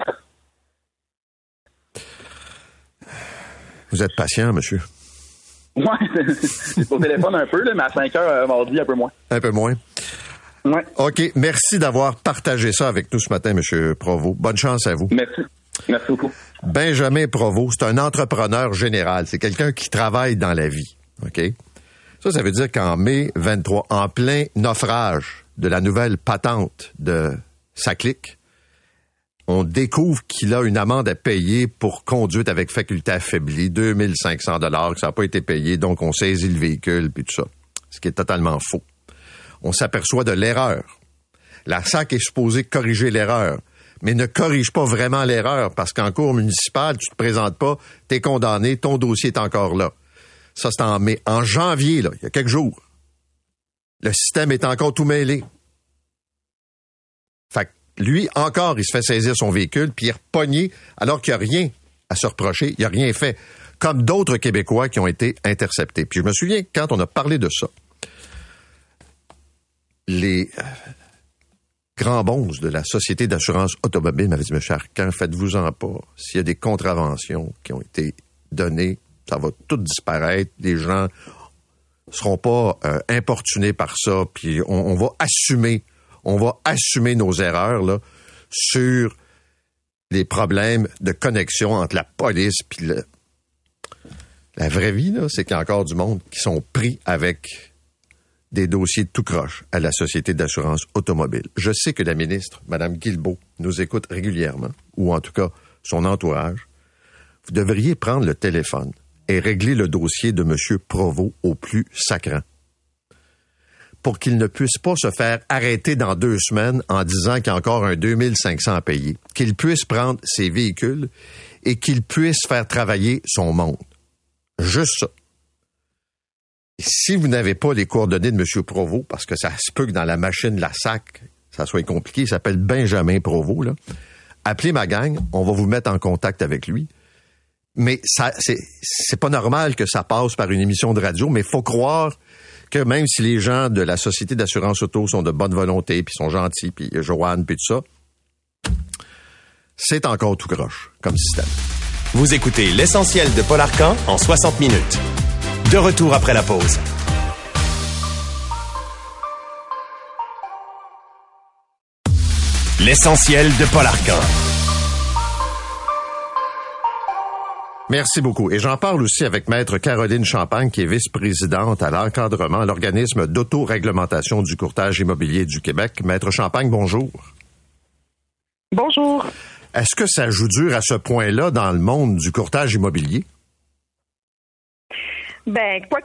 Vous êtes patient, monsieur. Oui, au téléphone un peu, mais à 5 heures euh, mardi, un peu moins. Un peu moins. Ouais. OK. Merci d'avoir partagé ça avec nous ce matin, Monsieur Provo. Bonne chance à vous. Merci. Merci beaucoup. Benjamin Provo, c'est un entrepreneur général. C'est quelqu'un qui travaille dans la vie. OK? Ça, ça veut dire qu'en mai 23, en plein naufrage de la nouvelle patente de Saclic, on découvre qu'il a une amende à payer pour conduite avec faculté affaiblie, 2500 dollars, que ça n'a pas été payé, donc on saisit le véhicule, puis tout ça. Ce qui est totalement faux. On s'aperçoit de l'erreur. La SAC est supposée corriger l'erreur, mais ne corrige pas vraiment l'erreur, parce qu'en cours municipal, tu te présentes pas, tu es condamné, ton dossier est encore là. Ça, c'est en mai. En janvier, il y a quelques jours, le système est encore tout mêlé. Lui, encore, il se fait saisir son véhicule, puis il est repogné alors qu'il n'y a rien à se reprocher, il n'y a rien fait. Comme d'autres Québécois qui ont été interceptés. Puis je me souviens, quand on a parlé de ça, les euh, grands bons de la Société d'assurance automobile m'avaient dit, M. Arcan, faites-vous-en pas. S'il y a des contraventions qui ont été données, ça va tout disparaître. Les gens seront pas euh, importunés par ça, puis on va assumer on va assumer nos erreurs là, sur les problèmes de connexion entre la police puis le... la vraie vie là, c'est qu'il y a encore du monde qui sont pris avec des dossiers tout croche à la société d'assurance automobile. Je sais que la ministre, Mme Guilbeault, nous écoute régulièrement, ou en tout cas son entourage. Vous devriez prendre le téléphone et régler le dossier de M. Provost au plus sacrant pour qu'il ne puisse pas se faire arrêter dans deux semaines en disant qu'il y a encore un 2500 à payer, qu'il puisse prendre ses véhicules et qu'il puisse faire travailler son monde. Juste ça. si vous n'avez pas les coordonnées de M. Provo, parce que ça se peut que dans la machine la SAC, ça soit compliqué, il s'appelle Benjamin Provo, là. Appelez ma gang, on va vous mettre en contact avec lui. Mais ça, c'est pas normal que ça passe par une émission de radio, mais faut croire que même si les gens de la Société d'assurance auto sont de bonne volonté, puis sont gentils, puis Joanne, puis tout ça, c'est encore tout croche comme système. Vous écoutez l'essentiel de Paul Arcan en 60 minutes. De retour après la pause. L'essentiel de Paul Arcan. Merci beaucoup. Et j'en parle aussi avec Maître Caroline Champagne, qui est vice-présidente à l'encadrement, l'organisme d'autoréglementation du courtage immobilier du Québec. Maître Champagne, bonjour. Bonjour. Est-ce que ça joue dur à ce point-là dans le monde du courtage immobilier? Ben, quoi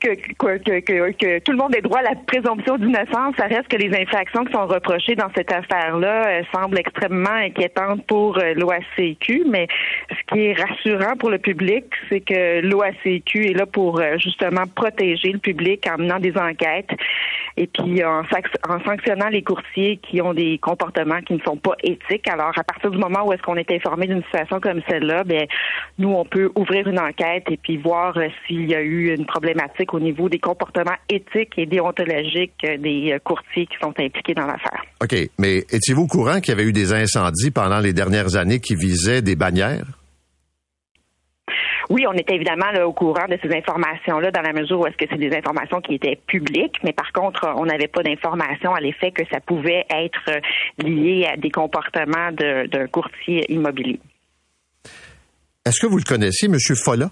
que que, que, que, tout le monde ait droit à la présomption d'innocence, ça reste que les infractions qui sont reprochées dans cette affaire-là euh, semblent extrêmement inquiétantes pour euh, l'OACQ, mais ce qui est rassurant pour le public, c'est que l'OACQ est là pour euh, justement protéger le public en menant des enquêtes et puis en, en, sanctionnant les courtiers qui ont des comportements qui ne sont pas éthiques. Alors, à partir du moment où est-ce qu'on est informé d'une situation comme celle-là, ben nous, on peut ouvrir une enquête et puis voir s'il y a eu une problématique au niveau des comportements éthiques et déontologiques des euh, courtiers qui sont impliqués dans l'affaire. OK, mais étiez-vous au courant qu'il y avait eu des incendies pendant les dernières années qui visaient des bannières? Oui, on était évidemment au courant de ces informations-là dans la mesure où est-ce que c'est des informations qui étaient publiques, mais par contre, on n'avait pas d'informations à l'effet que ça pouvait être lié à des comportements d'un courtier immobilier. Est-ce que vous le connaissez, M. Folla?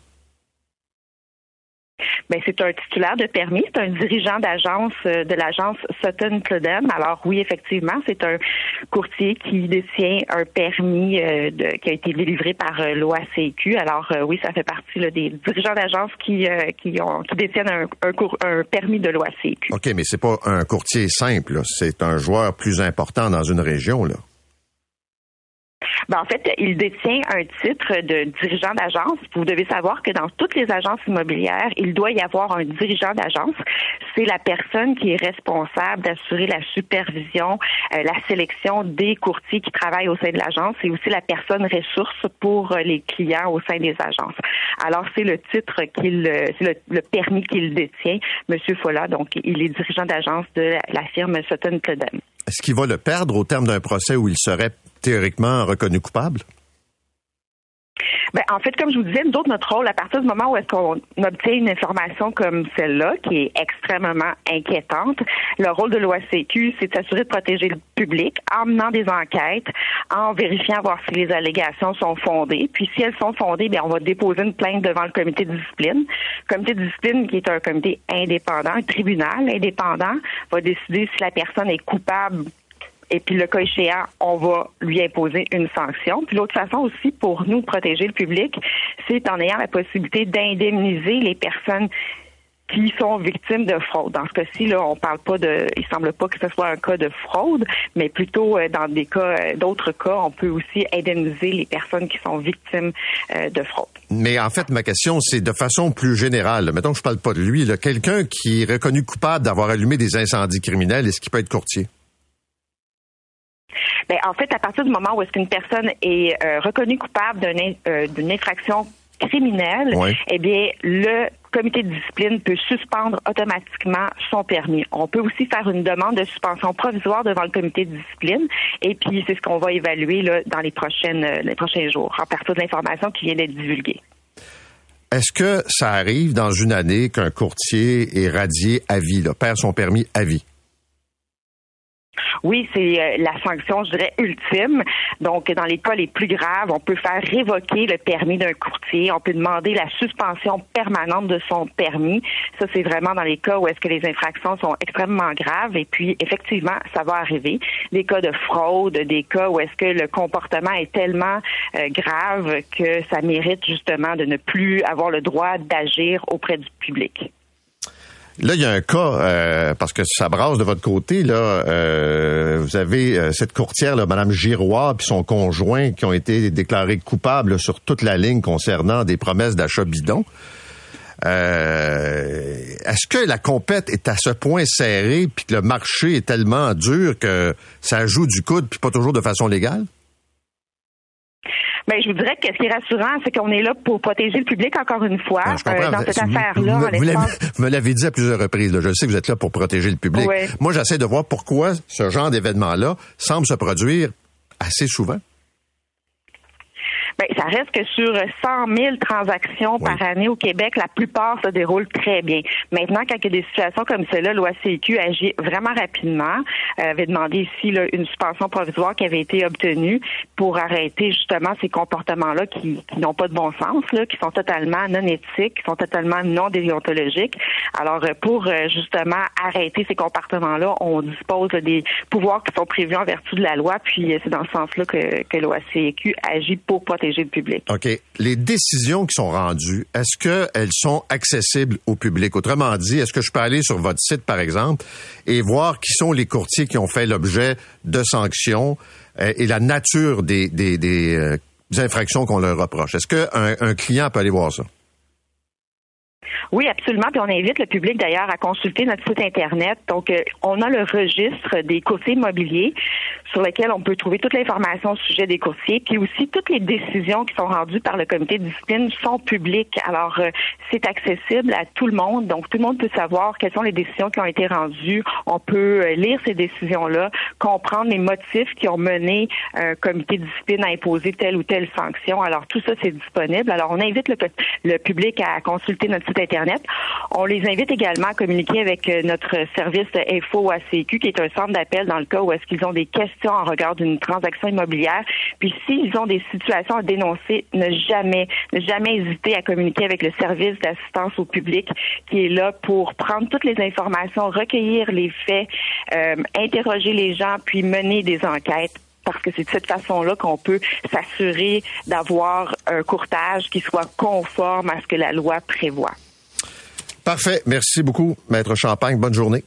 Ben, c'est un titulaire de permis, c'est un dirigeant d'agence euh, de l'agence Sutton Cluden. Alors oui, effectivement, c'est un courtier qui détient un permis euh, de, qui a été délivré par euh, l'OACQ. Alors oui, ça fait partie des dirigeants d'agence qui qui ont qui détiennent un, un, un permis de l'OACQ. OK, mais c'est pas un courtier simple, c'est un joueur plus important dans une région là. Ben, en fait, il détient un titre de dirigeant d'agence. Vous devez savoir que dans toutes les agences immobilières, il doit y avoir un dirigeant d'agence. C'est la personne qui est responsable d'assurer la supervision, euh, la sélection des courtiers qui travaillent au sein de l'agence et aussi la personne ressource pour euh, les clients au sein des agences. Alors, c'est le titre qu'il, euh, c'est le, permis qu'il détient, Monsieur Folla. Donc, il est dirigeant d'agence de la firme Sutton Cluden. Est-ce qu'il va le perdre au terme d'un procès où il serait théoriquement reconnu coupable? Ben, en fait, comme je vous disais, nous autres, notre rôle, à partir du moment où est-ce qu'on obtient une information comme celle-là, qui est extrêmement inquiétante, le rôle de l'OACQ, c'est de s'assurer de protéger le public en menant des enquêtes, en vérifiant voir si les allégations sont fondées. Puis si elles sont fondées, bien, on va déposer une plainte devant le comité de discipline. Le comité de discipline, qui est un comité indépendant, un tribunal indépendant, va décider si la personne est coupable et puis le cas échéant, on va lui imposer une sanction. Puis l'autre façon aussi pour nous protéger le public, c'est en ayant la possibilité d'indemniser les personnes qui sont victimes de fraude. Dans ce cas-ci, là, on parle pas de, il semble pas que ce soit un cas de fraude, mais plutôt euh, dans des cas, euh, d'autres cas, on peut aussi indemniser les personnes qui sont victimes euh, de fraude. Mais en fait, ma question, c'est de façon plus générale. Mettons que je parle pas de lui, quelqu'un qui est reconnu coupable d'avoir allumé des incendies criminels, est-ce qu'il peut être courtier? Ben, en fait, à partir du moment où est-ce qu'une personne est euh, reconnue coupable euh, d'une infraction criminelle, eh bien, le comité de discipline peut suspendre automatiquement son permis. On peut aussi faire une demande de suspension provisoire devant le comité de discipline et puis c'est ce qu'on va évaluer là, dans les prochaines euh, les prochains jours à partir de l'information qui vient d'être divulguée. Est-ce que ça arrive dans une année qu'un courtier est radié à vie, là, perd son permis à vie? Oui, c'est euh, la sanction, je dirais, ultime. Donc, dans les cas les plus graves, on peut faire révoquer le permis d'un courtier. On peut demander la suspension permanente de son permis. Ça, c'est vraiment dans les cas où est-ce que les infractions sont extrêmement graves. Et puis, effectivement, ça va arriver. Des cas de fraude, des cas où est-ce que le comportement est tellement euh, grave que ça mérite justement de ne plus avoir le droit d'agir auprès du public. Là, il y a un cas, euh, parce que ça brasse de votre côté, là, euh, vous avez euh, cette courtière, là, Mme Giroir, puis son conjoint, qui ont été déclarés coupables sur toute la ligne concernant des promesses d'achat bidon. Est-ce que la compète est à ce point serrée, puis que le marché est tellement dur que ça joue du coude, puis pas toujours de façon légale? Ben, je vous dirais que ce qui est rassurant, c'est qu'on est là pour protéger le public encore une fois euh, dans cette affaire-là. Vous, me l'avez dit à plusieurs reprises. Je sais que vous êtes là pour protéger le public. Moi, j'essaie de voir pourquoi ce genre d'événement-là semble se produire assez souvent. Bien, ça reste que sur 100 000 transactions par année au Québec, la plupart se déroulent très bien. Maintenant, quand il y a des situations comme celle-là, l'OACQ agit vraiment rapidement. Euh, avait demandé ici là, une suspension provisoire qui avait été obtenue pour arrêter justement ces comportements-là qui, qui n'ont pas de bon sens, là, qui sont totalement non éthiques, qui sont totalement non déontologiques. Alors, euh, pour euh, justement arrêter ces comportements-là, on dispose des pouvoirs qui sont prévus en vertu de la loi, puis c'est dans ce sens-là que, que l'OACQ agit pour protéger le public. OK. Les décisions qui sont rendues, est-ce qu'elles sont accessibles au public? Autrement dit, est-ce que je peux aller sur votre site, par exemple, et voir qui sont les courtiers qui ont fait l'objet de sanctions euh, et la nature des, des, des, euh, infractions qu'on leur reproche? Est-ce qu'un un client peut aller voir ça? Oui, absolument. Puis on invite le public d'ailleurs à consulter notre site Internet. Donc, euh, on a le registre des courtiers immobiliers sur lequel on peut trouver toute l'information au sujet des courtiers. Puis aussi, toutes les décisions qui sont rendues par le comité de discipline sont publiques. Alors, euh, c'est accessible à tout le monde. Donc, tout le monde peut savoir quelles sont les décisions qui ont été rendues. On peut euh, lire ces décisions-là, comprendre les motifs qui ont mené un comité de discipline à imposer telle ou telle sanction. Alors, tout ça, c'est disponible. Alors, on invite le, le public à consulter notre site Internet on les invite également à communiquer avec euh, notre service ACQ, qui est un centre d'appel dans le cas où est-ce qu'ils ont des questions en regard d'une transaction immobilière. Puis s'ils ont des situations à dénoncer, ne jamais, ne jamais hésiter à communiquer avec le service d'assistance au public qui est là pour prendre toutes les informations, recueillir les faits, euh, interroger les gens, puis mener des enquêtes parce que c'est de cette façon-là qu'on peut s'assurer d'avoir un courtage qui soit conforme à ce que la loi prévoit. Parfait. Merci beaucoup, Maître Champagne. Bonne journée.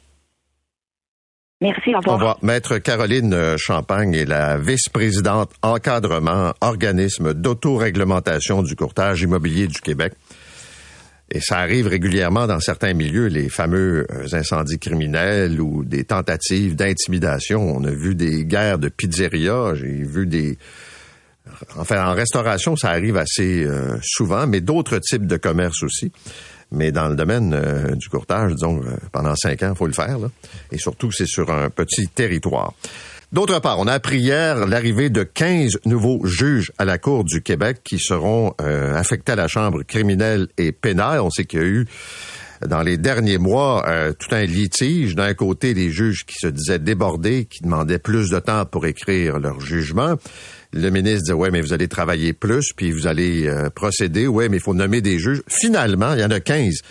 Merci, au revoir. Au revoir. Maître Caroline euh, Champagne est la vice-présidente encadrement, organisme d'autoréglementation du courtage immobilier du Québec. Et ça arrive régulièrement dans certains milieux, les fameux euh, incendies criminels ou des tentatives d'intimidation. On a vu des guerres de pizzeria, j'ai vu des... Enfin, en restauration, ça arrive assez euh, souvent, mais d'autres types de commerces aussi. Mais dans le domaine euh, du courtage, disons, euh, pendant cinq ans, il faut le faire. Et surtout, c'est sur un petit territoire. D'autre part, on a appris hier l'arrivée de 15 nouveaux juges à la Cour du Québec qui seront euh, affectés à la Chambre criminelle et pénale. On sait qu'il y a eu dans les derniers mois tout un litige. D'un côté, des juges qui se disaient débordés, qui demandaient plus de temps pour écrire leur jugement. Le ministre dit, ouais, mais vous allez travailler plus, puis vous allez euh, procéder. Ouais, mais il faut nommer des juges. Finalement, il y en a 15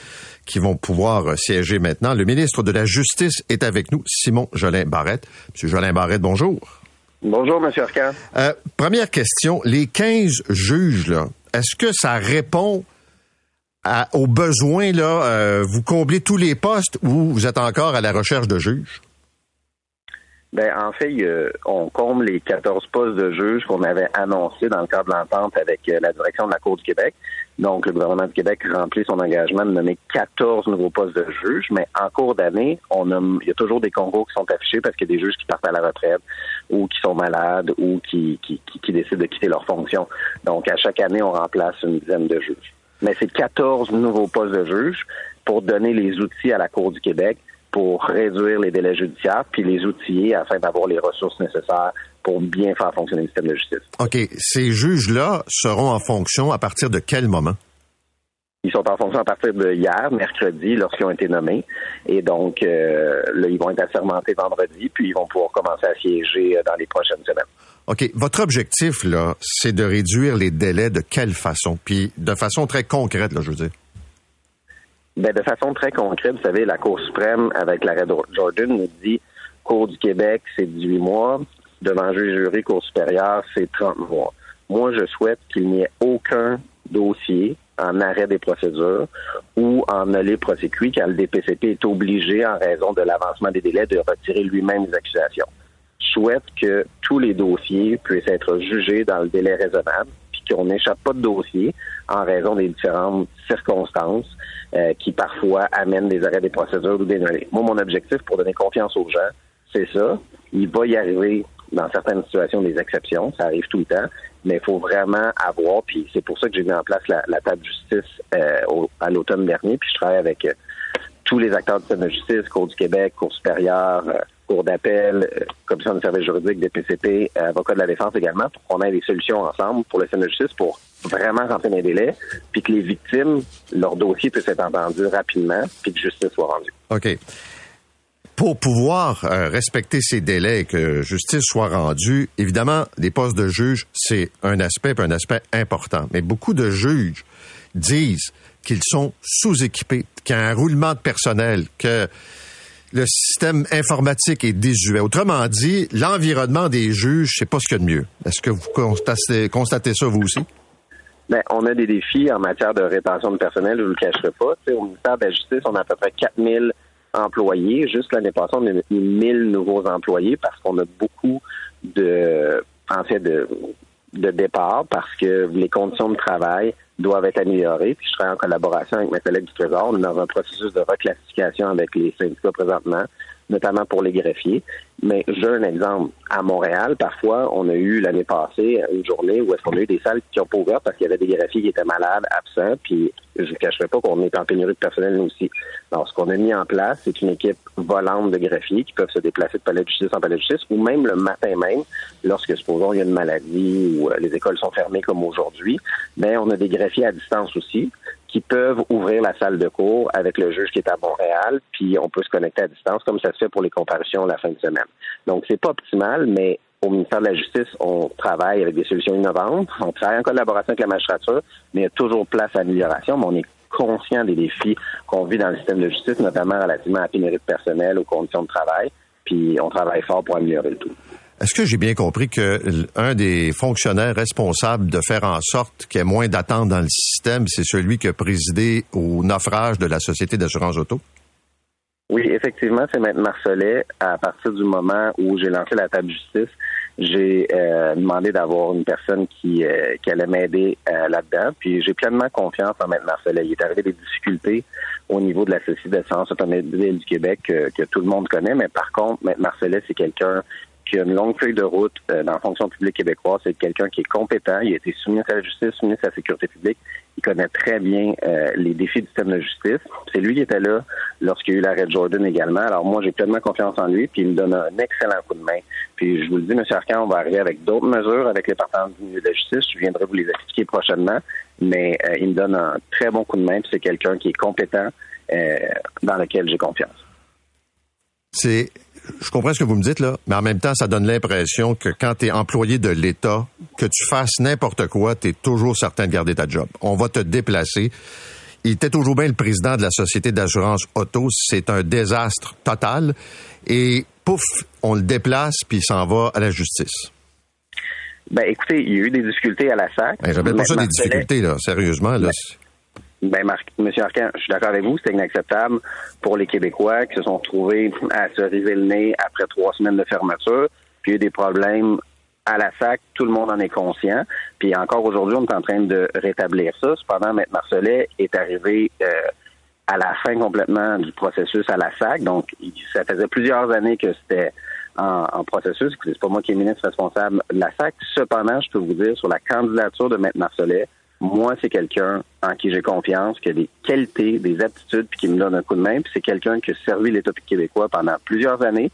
qui vont pouvoir euh, siéger maintenant. Le ministre de la Justice est avec nous, Simon Jolin Barrette. Monsieur Jolin Barrette, bonjour. Bonjour, Monsieur Arcand. Euh, première question, les 15 juges, là, est-ce que ça répond aux besoins, là, vous comblez tous les postes ou vous êtes encore à la recherche de juges? Ben, en fait, on comble les 14 postes de juges qu'on avait annoncés dans le cadre de l'entente avec euh, la direction de la Cour du Québec. Donc, le gouvernement du Québec remplit son engagement de nommer 14 nouveaux postes de juges, mais en cours d'année, on il y a toujours des concours qui sont affichés parce qu'il y a des juges qui partent à la retraite ou qui sont malades ou qui décident de quitter leur fonction. Donc, à chaque année, on remplace une dizaine de juges. Mais c'est 14 nouveaux postes de juges pour donner les outils à la Cour du Québec pour réduire les délais judiciaires puis les outiller afin d'avoir les ressources nécessaires pour bien faire fonctionner le système de justice. OK. Ces juges-là seront en fonction à partir de quel moment? Ils sont en fonction à partir de hier, mercredi, lorsqu'ils ont été nommés. Et donc, euh, là, ils vont être assermentés vendredi, puis ils vont pouvoir commencer à siéger euh, dans les prochaines semaines. OK. Votre objectif, là, c'est de réduire les délais de quelle façon? Puis de façon très concrète, là, je veux dire. Ben, de façon très concrète, vous savez, la Cour suprême, avec l'arrêt Jordan, nous dit Cour du Québec, c'est 18 mois. Devant juge jury, Cour supérieure, c'est 30 mois. Moi, je souhaite qu'il n'y ait aucun dossier en arrêt des procédures ou en nolé prosécuit, car le DPCP est obligé, en raison de l'avancement des délais, de retirer lui-même les accusations. Je souhaite que tous les dossiers puissent être jugés dans le délai raisonnable, qu'on n'échappe pas de dossier en raison des différentes circonstances euh, qui parfois amènent des arrêts des procédures ou des Moi, mon objectif pour donner confiance aux gens, c'est ça. Il va y arriver dans certaines situations des exceptions, ça arrive tout le temps, mais il faut vraiment avoir, puis c'est pour ça que j'ai mis en place la, table de justice euh, à l'automne dernier, puis je travaille avec euh, tous les acteurs du système de justice, Cour du Québec, Cour supérieure, cour d'appel, euh, commission de services juridiques, DPCP, euh, avocat de la défense également, pour qu'on ait des solutions ensemble pour le système de justice pour vraiment rentrer dans les délais, puis que les victimes, leur dossier puisse être entendu rapidement, puis que justice soit rendue. OK. Pour pouvoir euh, respecter ces délais et que justice soit rendue, évidemment, les postes de juge, c'est un aspect, un aspect important. Mais beaucoup de juges disent qu'ils sont sous-équipés, qu'il y a un roulement de personnel, que le système informatique est désuet. Autrement dit, l'environnement des juges, c'est pas ce qu'il y a de mieux. Est-ce que vous constatez, ça vous aussi? Ben, on a des défis en matière de rétention de personnel, je ne le cacherai pas. au ministère de la Justice, on a à peu près 4000 employés. Juste l'année passée, on a mis 1000 nouveaux employés parce qu'on a beaucoup de, en fait, de, de départ parce que les conditions de travail doivent être améliorées. Puis je travaille en collaboration avec mes collègues du Trésor. On est dans un processus de reclassification avec les syndicats présentement notamment pour les greffiers. Mais j'ai un exemple. À Montréal, parfois, on a eu l'année passée une journée où est-ce qu'on a eu des salles qui ont pas ouvert parce qu'il y avait des greffiers qui étaient malades, absents, puis je ne cacherai pas qu'on est en pénurie de personnel nous aussi. Alors, ce qu'on a mis en place, c'est une équipe volante de greffiers qui peuvent se déplacer de palais de justice en palais de justice, ou même le matin même, lorsque, supposons, il y a une maladie ou euh, les écoles sont fermées comme aujourd'hui, mais on a des greffiers à distance aussi qui peuvent ouvrir la salle de cours avec le juge qui est à Montréal, puis on peut se connecter à distance, comme ça se fait pour les comparutions la fin de semaine. Donc, c'est pas optimal, mais au ministère de la Justice, on travaille avec des solutions innovantes, on travaille en collaboration avec la magistrature, mais il y a toujours place à amélioration, mais on est conscient des défis qu'on vit dans le système de justice, notamment relativement à la pénurie de personnel, aux conditions de travail, puis on travaille fort pour améliorer le tout. Est-ce que j'ai bien compris que un des fonctionnaires responsables de faire en sorte qu'il y ait moins d'attentes dans le système, c'est celui qui a présidé au naufrage de la Société d'assurance auto? Oui, effectivement, c'est Maître Marcelet. À partir du moment où j'ai lancé la table justice, j'ai euh, demandé d'avoir une personne qui, euh, allait m'aider euh, là-dedans. Puis j'ai pleinement confiance en Maître Marcelet. Il est arrivé des difficultés au niveau de la Société d'assurance automobile du Québec que, tout le monde connaît, mais par contre, Maître Marcelet, c'est quelqu'un qui a une longue feuille de route euh, dans la fonction publique québécoise. C'est quelqu'un qui est compétent. Il a été soumis à la justice, soumis à la sécurité publique. Il connaît très bien euh, les défis du système de justice. C'est lui qui était là lorsqu'il y a eu l'arrêt de Jordan également. Alors moi, j'ai pleinement confiance en lui, puis il me donne un excellent coup de main. Puis je vous le dis, M. Arcan, on va arriver avec d'autres mesures avec les partenaires du milieu de la justice. Je viendrai vous les expliquer prochainement. Mais euh, il me donne un très bon coup de main, puis c'est quelqu'un qui est compétent, dans lequel j'ai confiance. C'est je comprends ce que vous me dites là, mais en même temps, ça donne l'impression que quand tu es employé de l'État, que tu fasses n'importe quoi, tu es toujours certain de garder ta job. On va te déplacer. Il était toujours bien le président de la Société d'assurance auto. C'est un désastre total. Et pouf, on le déplace, puis il s'en va à la justice. Ben, écoutez, il y a eu des difficultés à la SAC. Ben, J'appelle pas ça des difficultés, là, sérieusement. Là. Ben, Marc, Monsieur Arcan, je suis d'accord avec vous, c'est inacceptable pour les Québécois qui se sont retrouvés à se river le nez après trois semaines de fermeture. Puis il y a eu des problèmes à la SAC, tout le monde en est conscient. Puis encore aujourd'hui, on est en train de rétablir ça. Cependant, M. Marcelet est arrivé euh, à la fin complètement du processus à la SAC. Donc, ça faisait plusieurs années que c'était en, en, processus. C'est pas moi qui est ministre responsable de la SAC. Cependant, je peux vous dire, sur la candidature de M. Marcelet, moi, c'est quelqu'un en qui j'ai confiance, qui a des qualités, des aptitudes, puis qui me donne un coup de main. Puis c'est quelqu'un qui a servi l'État québécois pendant plusieurs années.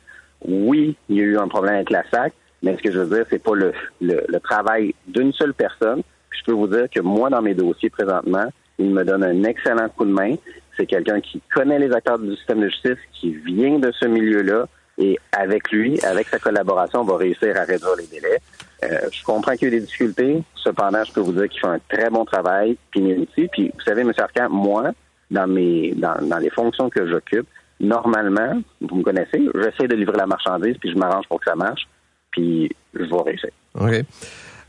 Oui, il y a eu un problème avec la SAC, mais ce que je veux dire, c'est pas le, le, travail d'une seule personne. Je peux vous dire que moi, dans mes dossiers présentement, il me donne un excellent coup de main. C'est quelqu'un qui connaît les acteurs du système de justice, qui vient de ce milieu-là, et avec lui, avec sa collaboration, on va réussir à réduire les délais. Euh, je comprends qu'il y a eu des difficultés. Cependant, je peux vous dire qu'il fait un très bon travail. Puis, puis vous savez, M. Arcand, moi, dans mes dans, dans les fonctions que j'occupe, normalement, vous me connaissez, j'essaie de livrer la marchandise, puis je m'arrange pour que ça marche, puis je vais réussir. OK.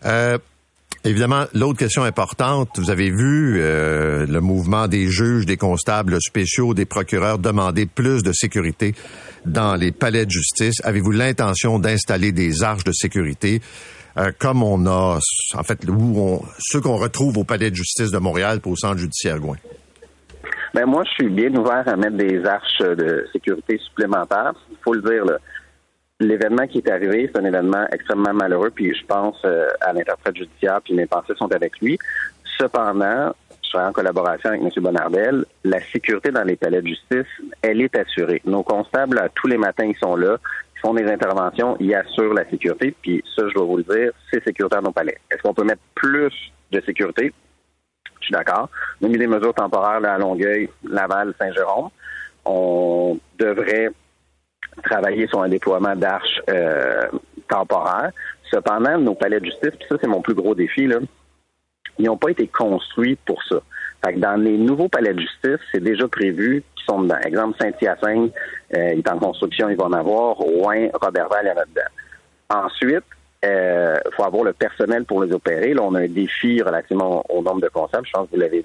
Euh, évidemment, l'autre question importante, vous avez vu euh, le mouvement des juges, des constables spéciaux, des procureurs demander plus de sécurité dans les palais de justice. Avez-vous l'intention d'installer des arches de sécurité? Euh, comme on a, en fait, où on, ceux qu'on retrouve au Palais de justice de Montréal pour au centre judiciaire Gouin? Ben moi, je suis bien ouvert à mettre des arches de sécurité supplémentaires. Il faut le dire, l'événement qui est arrivé, c'est un événement extrêmement malheureux, puis je pense euh, à l'interprète judiciaire, puis mes pensées sont avec lui. Cependant, je serai en collaboration avec M. Bonardel, la sécurité dans les palais de justice, elle est assurée. Nos constables, tous les matins, ils sont là font des interventions, ils assurent la sécurité, puis ça, je dois vous le dire, c'est sécuritaire nos palais. Est-ce qu'on peut mettre plus de sécurité? Je suis d'accord. On a mis des mesures temporaires là, à Longueuil, Laval, Saint-Jérôme. On devrait travailler sur un déploiement d'arches euh, temporaires. Cependant, nos palais de justice, puis ça, c'est mon plus gros défi, là, ils n'ont pas été construits pour ça. Fait que dans les nouveaux palais de justice, c'est déjà prévu qu'ils sont dedans. Exemple, Saint-Hyacinthe, euh, il est en construction, il va en avoir. Rouen, Robertval, il y en a dedans. Ensuite, il euh, faut avoir le personnel pour les opérer. Là, on a un défi relativement au, nombre de constables. Je pense que vous l'avez,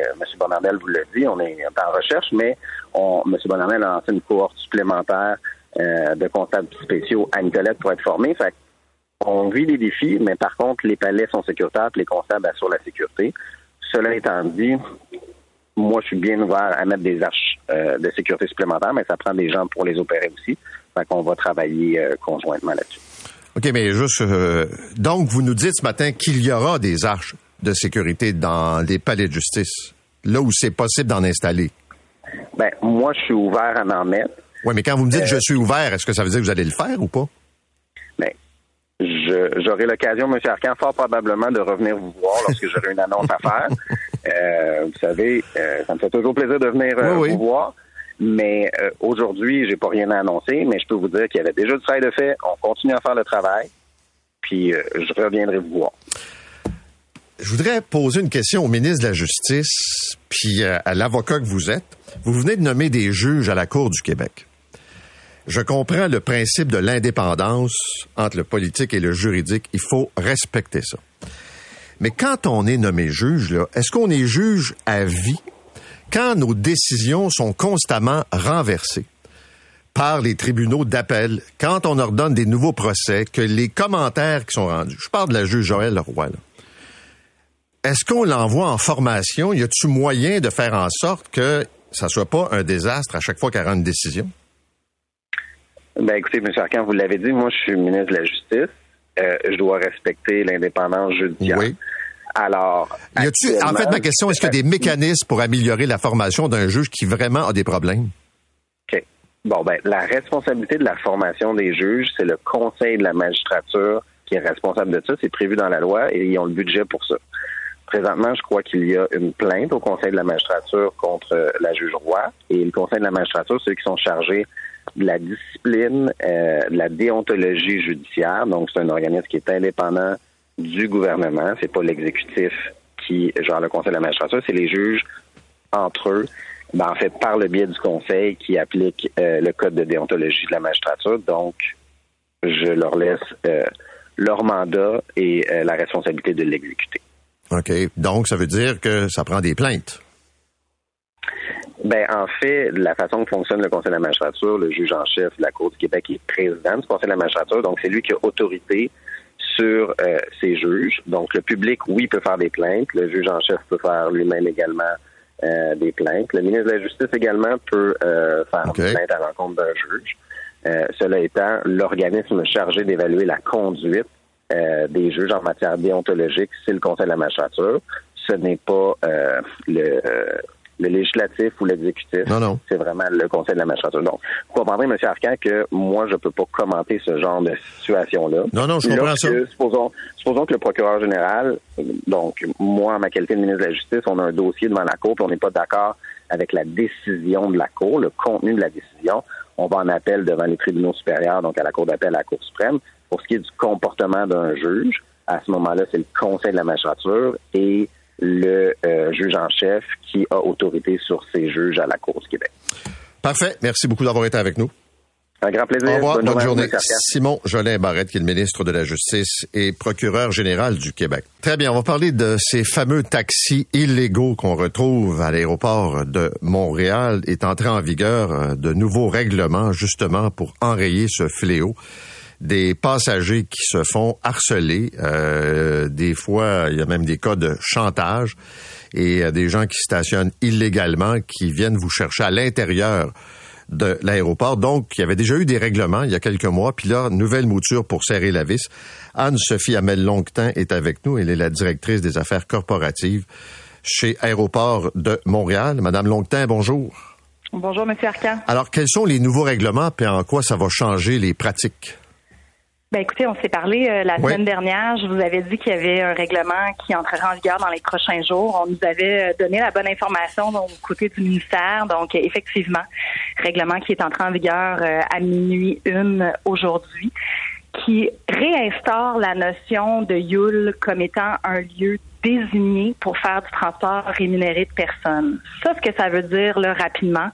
euh, M. Bonardel vous l'a dit, on est en recherche, mais M. Bonardel a lancé une cohorte supplémentaire de comptables spéciaux à Nicolette pour être formés. On vit des défis, mais par contre, les palais sont sécuritaires, les constables assurent la sécurité. Cela étant dit, moi, je suis bien ouvert à mettre des arches de sécurité supplémentaires, mais ça prend des gens pour les opérer aussi. Fait qu'on va travailler conjointement là-dessus. OK, mais juste, euh, donc, vous nous dites ce matin qu'il y aura des arches de sécurité dans les palais de justice, là où c'est possible d'en installer. Ben, moi, je suis ouvert à en mettre. Oui, mais quand vous me dites je suis ouvert, est-ce que ça veut dire que vous allez le faire ou pas? J'aurai l'occasion, M. Arcan, fort probablement de revenir vous voir lorsque j'aurai une annonce à faire. Euh, vous savez, euh, ça me fait toujours plaisir de venir vous voir. Mais euh, aujourd'hui, j'ai pas rien à annoncer, mais je peux vous dire qu'il y avait déjà du travail de fait. On continue à faire le travail, puis euh, je reviendrai vous voir. Je voudrais poser une question au ministre de la Justice, puis euh, à l'avocat que vous êtes. Vous venez de nommer des juges à la Cour du Québec. Je comprends le principe de l'indépendance entre le politique et le juridique. Il faut respecter ça. Mais quand on est nommé juge, est-ce qu'on est juge à vie? Quand nos décisions sont constamment renversées par les tribunaux d'appel, quand on ordonne des nouveaux procès, que les commentaires qui sont rendus, je parle de la juge Joël Leroy, est-ce qu'on l'envoie en formation? Y a-t-il moyen de faire en sorte que ça soit pas un désastre à chaque fois qu'elle rend une décision? Ben, écoutez, M. Arcan, vous l'avez dit, moi, je suis ministre de la Justice. Euh, je dois respecter l'indépendance judiciaire. Oui. Alors, y a en fait, ma question, est-ce qu'il y a des mécanismes pour améliorer la formation d'un juge qui vraiment a des problèmes? OK. Bon, ben, la responsabilité de la formation des juges, c'est le Conseil de la magistrature qui est responsable de ça. C'est prévu dans la loi et ils ont le budget pour ça. Présentement, je crois qu'il y a une plainte au Conseil de la magistrature contre la juge roi et le Conseil de la magistrature, ceux qui sont chargés la discipline, euh, la déontologie judiciaire. Donc, c'est un organisme qui est indépendant du gouvernement. C'est pas l'exécutif qui genre le conseil de la magistrature, c'est les juges entre eux. Ben, en fait, par le biais du conseil qui applique euh, le code de déontologie de la magistrature. Donc, je leur laisse euh, leur mandat et la responsabilité de l'exécuter. OK. Donc, ça veut dire que ça prend des plaintes. Ben, en fait, la façon que fonctionne le Conseil de la magistrature, le juge en chef de la Cour du Québec est président du Conseil de la magistrature, donc c'est lui qui a autorité sur euh, ces juges. Donc, le public, oui, peut faire des plaintes. Le juge en chef peut faire lui-même également euh, des plaintes. Le ministre de la Justice également peut euh, faire des plaintes à l'encontre d'un juge. cela étant, l'organisme chargé d'évaluer la conduite des juges en matière déontologique, c'est le Conseil de la magistrature. Ce n'est pas le le législatif ou l'exécutif. Non, non. C'est vraiment le Conseil de la magistrature. Donc, vous comprendrez, M. Arcan, que moi, je ne peux pas commenter ce genre de situation-là. Non, non, je comprends ça. Supposons, supposons que le procureur général, donc moi, en ma qualité de ministre de la Justice, on a un dossier devant la Cour, puis on n'est pas d'accord avec la décision de la Cour, le contenu de la décision. On va en appel devant les tribunaux supérieurs, donc à la Cour d'appel, à la Cour suprême. Pour ce qui est du comportement d'un juge, à ce moment-là, c'est le Conseil de la magistrature et le euh, juge en chef qui a autorité sur ces juges à la Cour du Québec. Parfait. Merci beaucoup d'avoir été avec nous. Un grand plaisir. Au revoir. Bonne, journée. Simon Jolin Barrette, qui est le ministre de la Justice et procureur général du Québec. Très bien. On va parler de ces fameux taxis illégaux qu'on retrouve à l'aéroport de Montréal. Est entré en vigueur euh, de nouveaux règlements justement pour enrayer ce fléau des passagers qui se font harceler. Euh, des fois, il y a même des cas de chantage et euh, des gens qui stationnent illégalement, qui viennent vous chercher à l'intérieur de l'aéroport. Donc, il y avait déjà eu des règlements il y a quelques mois, puis là, nouvelle mouture pour serrer la vis. Anne-Sophie Amel-Longtemps est avec nous. Elle est la directrice des affaires corporatives chez Aéroport de Montréal. Madame Longtemps, bonjour. Bonjour, Monsieur Arcan. Alors, quels sont les nouveaux règlements? Et en quoi ça va changer les pratiques? Ben écoutez, on s'est parlé euh, la semaine dernière. Je vous avais dit qu'il y avait un règlement qui entrerait en vigueur dans les prochains jours. On nous avait euh, donné la bonne information au côté du ministère. Donc, effectivement, règlement qui est entré en vigueur euh, à minuit une aujourd'hui, qui réinstaure la notion de YUL comme étant un lieu désigné pour faire du transport rémunéré de personnes. Ça, ce que ça veut dire là, rapidement,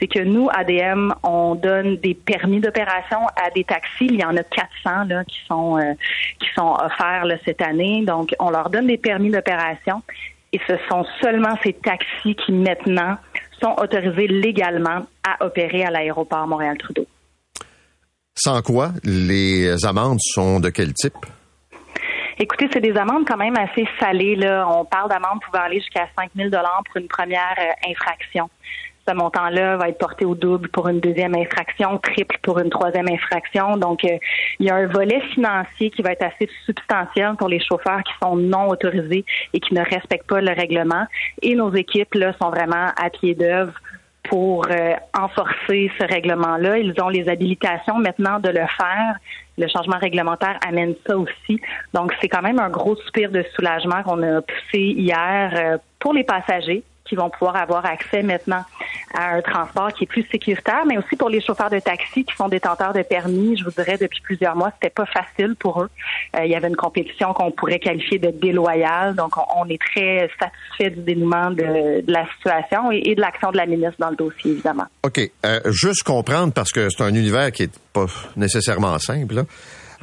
c'est que nous, ADM, on donne des permis d'opération à des taxis. Il y en a 400 là, qui sont euh, qui sont offerts là, cette année. Donc, on leur donne des permis d'opération et ce sont seulement ces taxis qui maintenant sont autorisés légalement à opérer à l'aéroport Montréal-Trudeau. Sans quoi, les amendes sont de quel type? Écoutez, c'est des amendes quand même assez salées. Là. On parle d'amendes pouvant aller jusqu'à 5 000 pour une première euh, infraction ce montant-là va être porté au double pour une deuxième infraction, triple pour une troisième infraction. Donc, euh, il y a un volet financier qui va être assez substantiel pour les chauffeurs qui sont non autorisés et qui ne respectent pas le règlement. Et nos équipes là sont vraiment à pied d'œuvre pour euh, enforcer ce règlement-là. Ils ont les habilitations maintenant de le faire. Le changement réglementaire amène ça aussi. Donc, c'est quand même un gros soupir de soulagement qu'on a poussé hier euh, pour les passagers qui vont pouvoir avoir accès maintenant à un transport qui est plus sécuritaire, mais aussi pour les chauffeurs de taxi qui sont détenteurs de permis. Je vous dirais, depuis plusieurs mois, c'était pas facile pour eux. Euh, il y avait une compétition qu'on pourrait qualifier de déloyale. Donc, on, est très satisfait du dénouement de, la situation et, de l'action de la ministre dans le dossier, évidemment. OK. Euh, juste comprendre, parce que c'est un univers qui est pas nécessairement simple, là.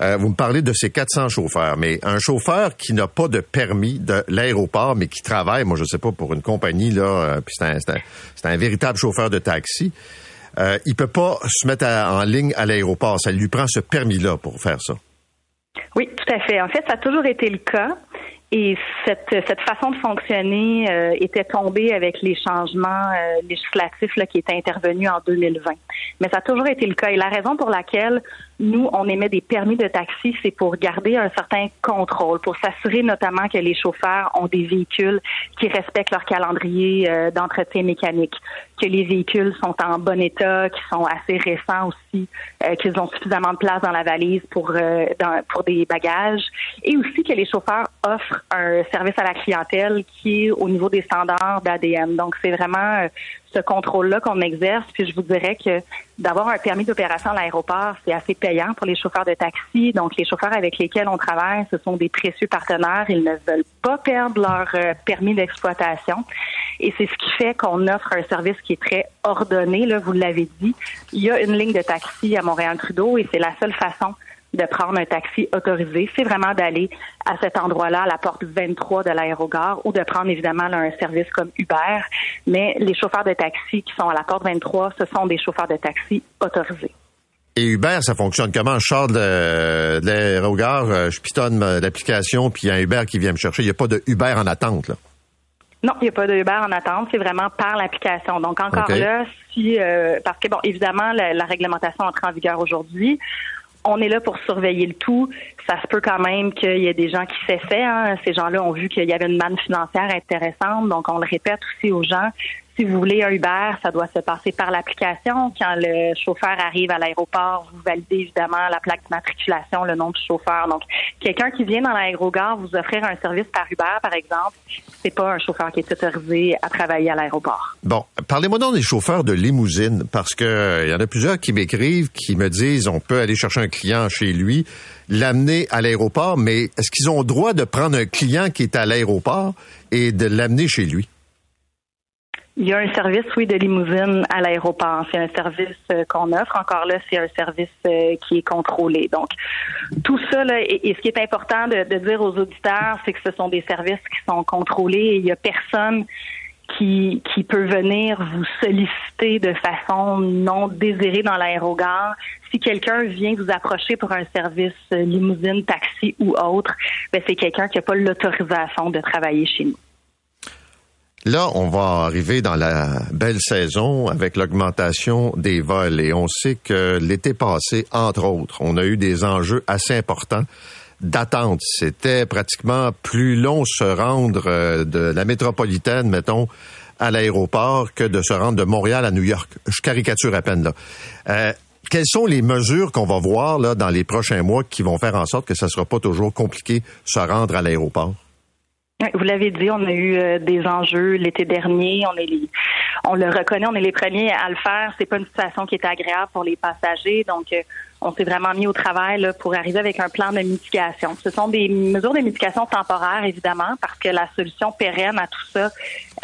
Euh, vous me parlez de ces 400 chauffeurs, mais un chauffeur qui n'a pas de permis de l'aéroport, mais qui travaille, moi je sais pas, pour une compagnie, là, euh, puis c'est un, véritable chauffeur de taxi, euh, il peut pas se mettre en ligne à l'aéroport. Ça lui prend ce permis-là pour faire ça. Oui, tout à fait. En fait, ça a toujours été le cas. Et cette, façon de fonctionner euh, était tombée avec les changements législatifs qui étaient intervenus en 2020. Mais ça a toujours été le cas. Et la raison pour laquelle nous, on émet des permis de taxi, c'est pour garder un certain contrôle, pour s'assurer notamment que les chauffeurs ont des véhicules qui respectent leur calendrier euh, d'entretien mécanique, que les véhicules sont en bon état, qui sont assez récents aussi, qu'ils ont suffisamment de place dans la valise pour, dans, pour des bagages, et aussi que les chauffeurs offrent un service à la clientèle qui est au niveau des standards d'ADM. Donc, c'est vraiment euh, ce contrôle-là qu'on exerce. Puis, je vous dirais que d'avoir un permis d'opération à l'aéroport, c'est assez payant pour les chauffeurs de taxi. Donc, les chauffeurs avec lesquels on travaille, ce sont des précieux partenaires. Ils ne veulent pas perdre leur euh, permis d'exploitation. Et c'est ce qui fait qu'on offre un service qui est très ordonné. Là, vous l'avez dit. Il y a une ligne de taxi à Montréal-Trudeau et c'est la seule façon de prendre un taxi autorisé, c'est vraiment d'aller à cet endroit-là, à la porte 23 de l'aérogare, ou de prendre évidemment un service comme Uber. Mais les chauffeurs de taxi qui sont à la porte 23, ce sont des chauffeurs de taxi autorisés. Et Uber, ça fonctionne comment? Je sors de, l'aérogare, euh, je pitonne l'application, puis il y a un Uber qui vient me chercher. Il n'y a pas de Uber en attente, là? Non, il n'y a pas de Uber en attente, c'est vraiment par l'application. Donc encore là, si euh, parce que bon, évidemment, la, la réglementation entre en vigueur aujourd'hui on est là pour surveiller le tout. Ça se peut quand même qu'il y ait des gens qui s'essaient. Hein. Ces gens-là ont vu qu'il y avait une manne financière intéressante. Donc, on le répète aussi aux gens. Si vous voulez un Uber, ça doit se passer par l'application. Quand le chauffeur arrive à l'aéroport, vous validez évidemment la plaque de matriculation, le nom du chauffeur. Donc, quelqu'un qui vient dans l'aérogare vous offrir un service par Uber, par exemple, c'est pas un chauffeur qui est autorisé à travailler à l'aéroport. Bon, parlez-moi donc des chauffeurs de limousine, parce que il euh, y en a plusieurs qui m'écrivent, qui me disent on peut aller chercher un client chez lui, l'amener à l'aéroport, mais est-ce qu'ils ont droit de prendre un client qui est à l'aéroport et de l'amener chez lui? Il y a un service, oui, de limousine à l'aéroport. C'est un service euh, qu'on offre. Encore là, c'est un service euh, qui est contrôlé. Donc, tout ça, là, et, ce qui est important de, dire aux auditeurs, c'est que ce sont des services qui sont contrôlés et il n'y a personne qui, qui peut venir vous solliciter de façon non désirée dans l'aérogare. Si quelqu'un vient vous approcher pour un service euh, limousine, taxi ou autre, ben c'est quelqu'un qui n'a pas l'autorisation de travailler chez nous. Là, on va arriver dans la belle saison avec l'augmentation des vols et on sait que l'été passé, entre autres, on a eu des enjeux assez importants d'attente. C'était pratiquement plus long se rendre euh, de la métropolitaine, mettons, à l'aéroport que de se rendre de Montréal à New York. Je caricature à peine là. Euh, quelles sont les mesures qu'on va voir là dans les prochains mois qui vont faire en sorte que ça sera pas toujours compliqué se rendre à l'aéroport? Vous l'avez dit, on a eu euh, des enjeux l'été dernier. On est les, on le reconnaît, on est les premiers à le faire. C'est pas une situation qui est agréable pour les passagers, donc euh, on s'est vraiment mis au travail là, pour arriver avec un plan de mitigation. Ce sont des mesures de mitigation temporaires, évidemment, parce que la solution pérenne à tout ça,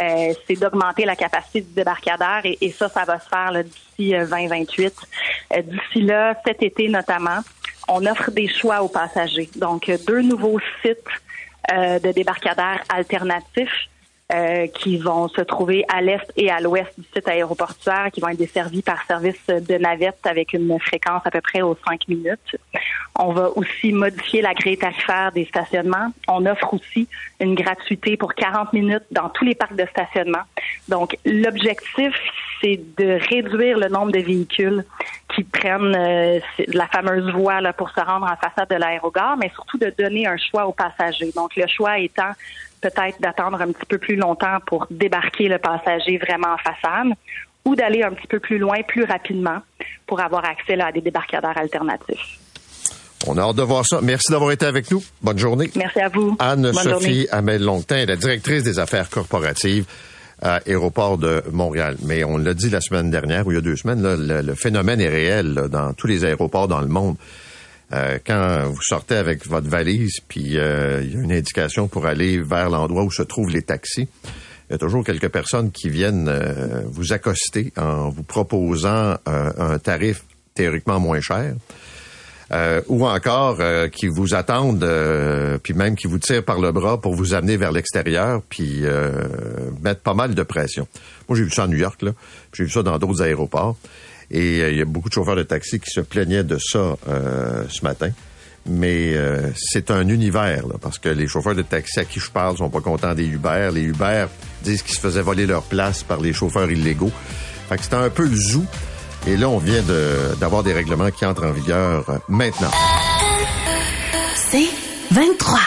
euh, c'est d'augmenter la capacité du débarcadère et, et ça, ça va se faire d'ici 2028. d'ici là, cet été notamment, on offre des choix aux passagers. Donc, deux nouveaux sites euh, de débarcadères alternatifs euh, qui vont se trouver à l'est et à l'ouest du site aéroportuaire, qui vont être desservis par service de navette avec une fréquence à peu près aux cinq minutes. On va aussi modifier la grille tarifaire des stationnements. On offre aussi une gratuité pour 40 minutes dans tous les parcs de stationnement. Donc, l'objectif, c'est de réduire le nombre de véhicules qui prennent euh, la fameuse voie là, pour se rendre en façade de l'aérogare, mais surtout de donner un choix aux passagers. Donc, le choix étant peut-être d'attendre un petit peu plus longtemps pour débarquer le passager vraiment en façade ou d'aller un petit peu plus loin, plus rapidement, pour avoir accès à des débarcadères alternatifs. On a hâte de voir ça. Merci d'avoir été avec nous. Bonne journée. Merci à vous. Anne-Sophie Amel-Longtin est la directrice des affaires corporatives à Aéroport de Montréal. Mais on l'a dit la semaine dernière, ou il y a deux semaines, le, phénomène est réel dans tous les aéroports dans le monde. Euh, quand vous sortez avec votre valise, puis euh, il y a une indication pour aller vers l'endroit où se trouvent les taxis, il y a toujours quelques personnes qui viennent euh, vous accoster en vous proposant un tarif théoriquement moins cher. Euh, ou encore euh, qui vous attendent, euh, puis même qui vous tirent par le bras pour vous amener vers l'extérieur, puis mettre pas mal de pression. Moi, j'ai vu ça à New York, là. J'ai vu ça dans d'autres aéroports. Et il y a beaucoup de chauffeurs de taxi qui se plaignaient de ça ce matin. Mais c'est un univers, là, parce que les chauffeurs de taxi à qui je parle sont pas contents des Uber. Les Uber disent qu'ils se faisaient voler leur place par les chauffeurs illégaux. Fait que c'était un peu le zoo. Et là, on vient d'avoir des règlements qui entrent en vigueur maintenant. C'est 23.